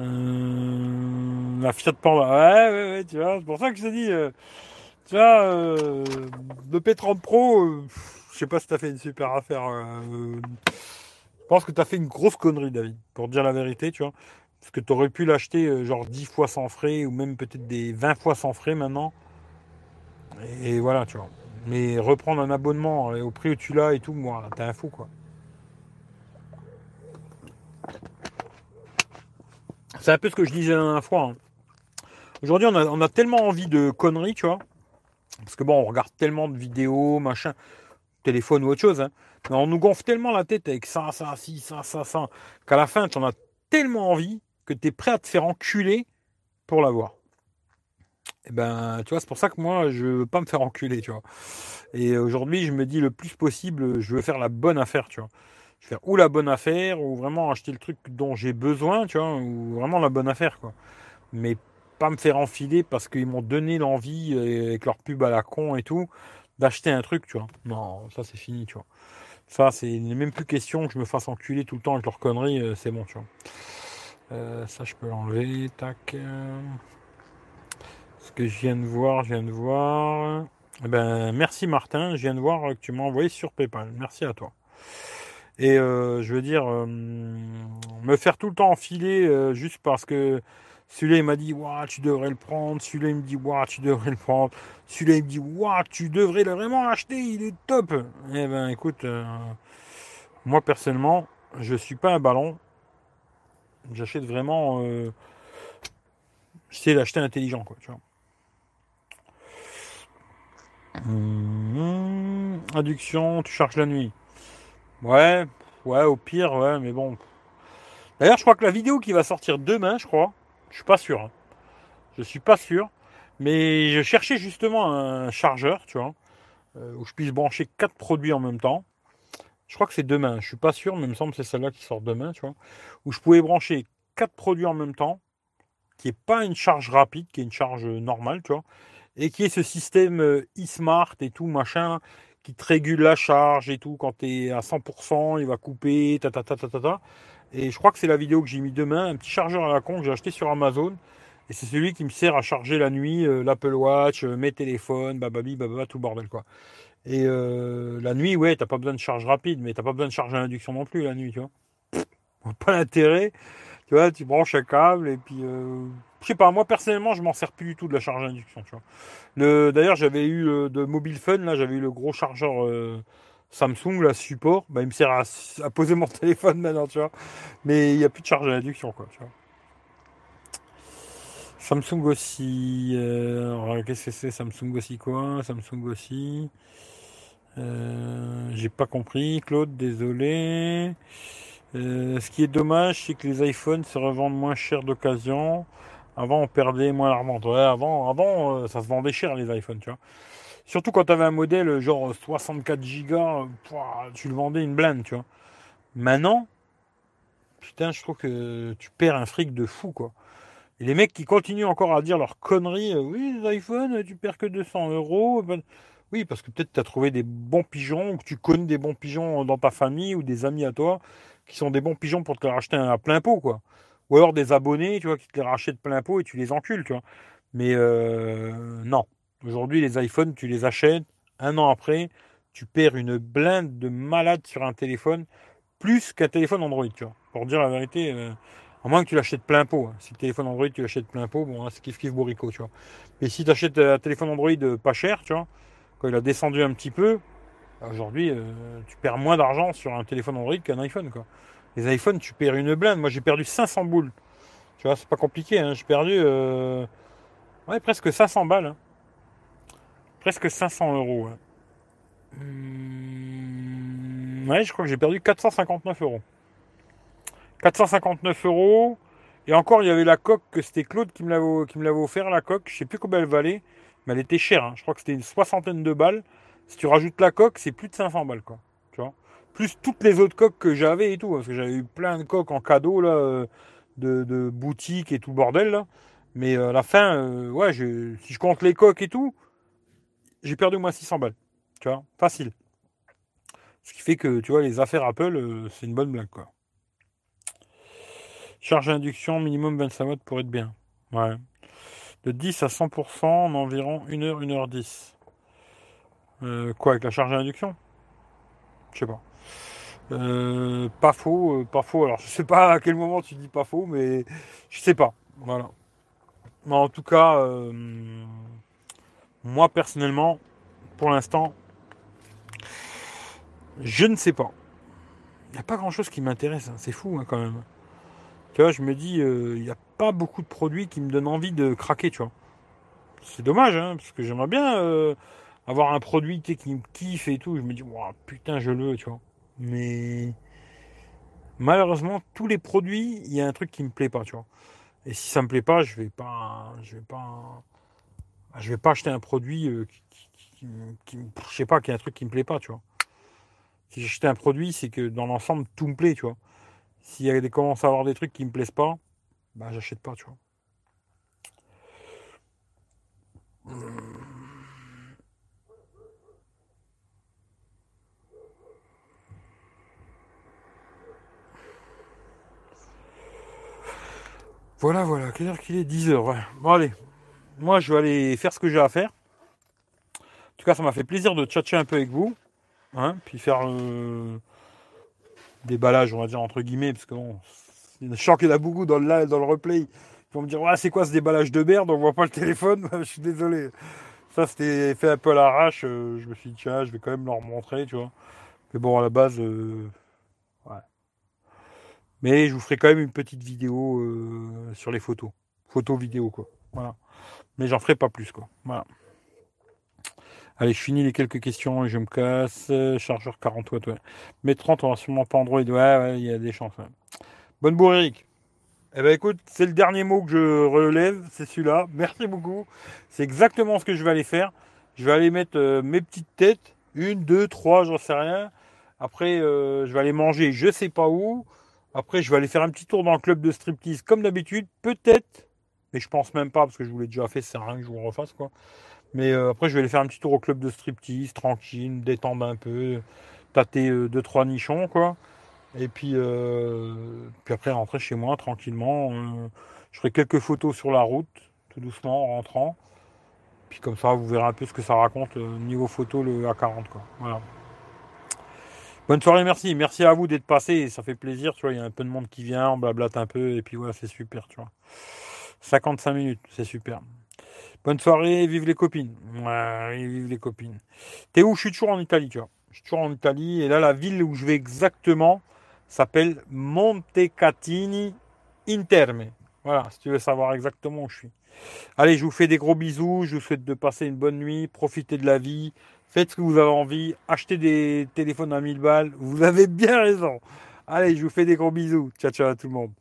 euh, la Fiat Panda. Ouais, ouais, ouais, tu vois. C'est pour ça que je te dis, euh, Tu vois, euh, le P30 Pro, euh, je sais pas si t'as fait une super affaire. je pense que t'as fait une grosse connerie, David, pour dire la vérité, tu vois. Parce que t'aurais pu l'acheter genre 10 fois sans frais, ou même peut-être des 20 fois sans frais maintenant. Et voilà, tu vois. Mais reprendre un abonnement au prix où tu l'as et tout, moi, t'es un fou, quoi. C'est un peu ce que je disais la dernière fois. hein. Aujourd'hui, on a, tellement envie de conneries, tu vois. Parce que bon, on regarde tellement de vidéos, machin, téléphone ou autre chose. hein. Mais on nous gonfle tellement la tête avec ça, ça, ci, ça, ça, ça, qu'à la fin, tu en as tellement envie que tu es prêt à te faire enculer pour l'avoir. Et ben, tu vois, c'est pour ça que moi, je veux pas me faire enculer, tu vois. Et aujourd'hui, je me dis le plus possible, je veux faire la bonne affaire, tu vois. Je veux faire ou la bonne affaire, ou vraiment acheter le truc dont j'ai besoin, tu vois, ou vraiment la bonne affaire, quoi. Mais pas me faire enfiler parce qu'ils m'ont donné l'envie, euh, avec leur pub à la con et tout, d'acheter un truc, tu vois. Non, ça c'est fini, tu vois. Ça, c'est même plus question que je me fasse enculer tout le temps avec leurs conneries, euh, c'est bon, tu vois. Euh, ça, je peux l'enlever, tac. Ce que je viens de voir, je viens de voir. Eh ben, merci Martin, je viens de voir que tu m'as envoyé sur PayPal. Merci à toi. Et euh, je veux dire, euh, me faire tout le temps enfiler euh, juste parce que celui-là il m'a dit, Ouah, tu devrais le prendre. Celui-là il me dit, Ouah, tu devrais le prendre. Celui-là il me dit, Ouah, tu devrais le vraiment l'acheter, il est top. Eh ben, écoute, moi personnellement, je suis pas un ballon. J'achète vraiment. Euh, J'essaie d'acheter intelligent, quoi, tu vois. Hum, Induction, tu charges la nuit. Ouais, ouais, au pire, ouais, mais bon. D'ailleurs, je crois que la vidéo qui va sortir demain, je crois, je suis pas sûr. hein. Je suis pas sûr. Mais je cherchais justement un chargeur, tu vois, euh, où je puisse brancher quatre produits en même temps. Je crois que c'est demain. Je suis pas sûr, mais il me semble que c'est celle-là qui sort demain, tu vois, où je pouvais brancher quatre produits en même temps, qui est pas une charge rapide, qui est une charge normale, tu vois, et qui est ce système euh, e-smart et tout machin qui te régule la charge et tout. Quand tu es à 100%, il va couper, ta ta ta ta ta ta. Et je crois que c'est la vidéo que j'ai mis demain, un petit chargeur à la con que j'ai acheté sur Amazon. Et c'est celui qui me sert à charger la nuit euh, l'Apple Watch, euh, mes téléphones, bababi, bababa, tout bordel quoi. Et euh, la nuit, ouais, t'as pas besoin de charge rapide, mais t'as pas besoin de charge à induction non plus la nuit, tu vois. Pas l'intérêt. Tu vois, tu branches un câble et puis euh, je sais pas, moi personnellement, je m'en sers plus du tout de la charge induction, tu vois. Le, d'ailleurs, j'avais eu euh, de Mobile Fun, là, j'avais eu le gros chargeur euh, Samsung, là, support. Bah, il me sert à, poser mon <laughs> téléphone maintenant, tu vois. Mais il n'y a plus de charge induction, quoi, tu vois. Samsung aussi. qu'est-ce que c'est? Samsung aussi quoi? Samsung aussi. J'ai pas compris. Claude, désolé. Euh, ce qui est dommage, c'est que les iPhones se revendent moins cher d'occasion. Avant, on perdait moins la revente. Ouais, avant, avant euh, ça se vendait cher les iPhones, tu vois. Surtout quand tu avais un modèle genre 64 Go, tu le vendais une blinde, tu vois. Maintenant, putain, je trouve que tu perds un fric de fou, quoi. Et les mecs qui continuent encore à dire leurs conneries, euh, oui, les iPhones, tu perds que 200 euros. Ben, oui, parce que peut-être tu as trouvé des bons pigeons, ou que tu connais des bons pigeons dans ta famille, ou des amis à toi, qui sont des bons pigeons pour te les racheter à plein pot, quoi. Ou alors des abonnés, tu vois, qui te les rachètent plein pot et tu les encules, tu vois. Mais euh, non. Aujourd'hui, les iPhones, tu les achètes, un an après, tu perds une blinde de malade sur un téléphone, plus qu'un téléphone Android, tu vois. Pour dire la vérité, euh, à moins que tu l'achètes plein pot. hein. Si le téléphone Android, tu l'achètes plein pot, bon, là, c'est kiff kiff bourrico, tu vois. Mais si tu achètes un téléphone Android euh, pas cher, tu vois, quand il a descendu un petit peu, aujourd'hui, euh, tu perds moins d'argent sur un téléphone Android qu'un iPhone, quoi. Les iPhones, tu perds une blinde. Moi, j'ai perdu 500 boules. Tu vois, c'est pas compliqué, hein. J'ai perdu, euh, ouais, presque 500 balles. hein. Presque 500 euros. Hum, je crois que j'ai perdu 459 euros. 459 euros. Et encore, il y avait la coque, que c'était Claude qui me l'avait qui me l'avait offert, la coque. Je sais plus combien elle valait, mais elle était chère. hein. Je crois que c'était une soixantaine de balles. Si tu rajoutes la coque, c'est plus de 500 balles, quoi. Tu Plus toutes les autres coques que j'avais et tout. Parce que j'avais eu plein de coques en cadeau, euh, de, boutiques et tout le bordel. Mais euh, à la fin, euh, ouais, si je compte les coques et tout, j'ai perdu au moins 600 balles. Tu vois? Facile. Ce qui fait que, tu vois, les affaires Apple, c'est une bonne blague. Charge induction, minimum 25 watts pour être bien. Ouais. de 10 à 100% en environ 1 heure, 1 heure 10. Euh, quoi, avec la charge d'induction? Je sais pas. Euh, pas faux, euh, pas faux. Alors, je sais pas à quel moment tu dis pas faux, mais je sais pas. Voilà. Mais en tout cas, moi personnellement, pour l'instant, je ne sais pas. Il n'y a pas grand chose qui m'intéresse. Hein. C'est fou hein, quand même. Tu vois, je me dis, il n'y a pas beaucoup de produits qui me donnent envie de craquer, tu vois. C'est dommage, hein, parce que j'aimerais bien avoir un produit qui me kiffe et tout, je me dis, putain, je le tu vois. Mais malheureusement, tous les produits, il y a un truc qui me plaît pas, tu vois. Et si ça me plaît pas, je vais pas, je vais pas, je vais pas acheter un produit euh, qui, qui, je sais pas, qui a un truc qui me plaît pas, tu vois. Si j'achète un produit, c'est que dans l'ensemble, tout me plaît, tu vois. S'il y a des commence à avoir des trucs qui me plaisent pas, bah j'achète pas, tu vois. Voilà, voilà. Quelle heure qu'il est? 10 heures. Ouais. Bon, allez. Moi, je vais aller faire ce que j'ai à faire. En tout cas, ça m'a fait plaisir de tchatcher un peu avec vous. Hein, puis faire euh, des on va dire, entre guillemets. Parce que bon, je sens qu'il y en a beaucoup dans le live, dans le replay. Ils vont me dire, ouais, c'est quoi ce déballage de merde? On voit pas le téléphone? <laughs> je suis désolé. Ça, c'était fait un peu à l'arrache. Euh, je me suis dit, tiens, je vais quand même leur montrer, tu vois. Mais bon, à la base, euh, mais je vous ferai quand même une petite vidéo euh, sur les photos. Photos, vidéo, quoi. Voilà. Mais j'en ferai pas plus, quoi. Voilà. Allez, je finis les quelques questions et je me casse. Chargeur 40 watts, ouais. Mais 30, on va sûrement pas Android. Ouais, il y a des chances. Bonne bourre, Eric. Eh ben écoute, c'est le dernier mot que je relève, c'est celui-là. Merci beaucoup. C'est exactement ce que je vais aller faire. Je vais aller mettre euh, mes petites têtes. Une, deux, trois, j'en sais rien. Après, euh, je vais aller manger, je sais pas où. Après, je vais aller faire un petit tour dans le club de striptease comme d'habitude, peut-être, mais je pense même pas parce que je vous l'ai déjà fait, c'est rien que je vous refasse quoi. Mais euh, après, je vais aller faire un petit tour au club de striptease, tranquille, détendre un peu, tâter 2 euh, deux trois nichons quoi. Et puis, euh, puis après rentrer chez moi tranquillement. je ferai quelques photos sur la route, tout doucement en rentrant. Puis comme ça, vous verrez un peu ce que ça raconte niveau photo le A40 quoi. Voilà. Bonne soirée, merci. Merci à vous d'être passé. Ça fait plaisir, tu vois. Il y a un peu de monde qui vient, on blablate un peu, et puis voilà, c'est super, tu vois. 55 minutes, c'est super. Bonne soirée, vive les copines. Ouais, vive les copines. T'es où? Je suis toujours en Italie, tu vois. Je suis toujours en Italie, et là, la ville où je vais exactement s'appelle Montecatini Interme. Voilà, si tu veux savoir exactement où je suis. Allez, je vous fais des gros bisous. Je vous souhaite de passer une bonne nuit, profiter de la vie. Faites ce que vous avez envie. Achetez des téléphones à 1000 balles. Vous avez bien raison. Allez, je vous fais des gros bisous. Ciao, ciao à tout le monde.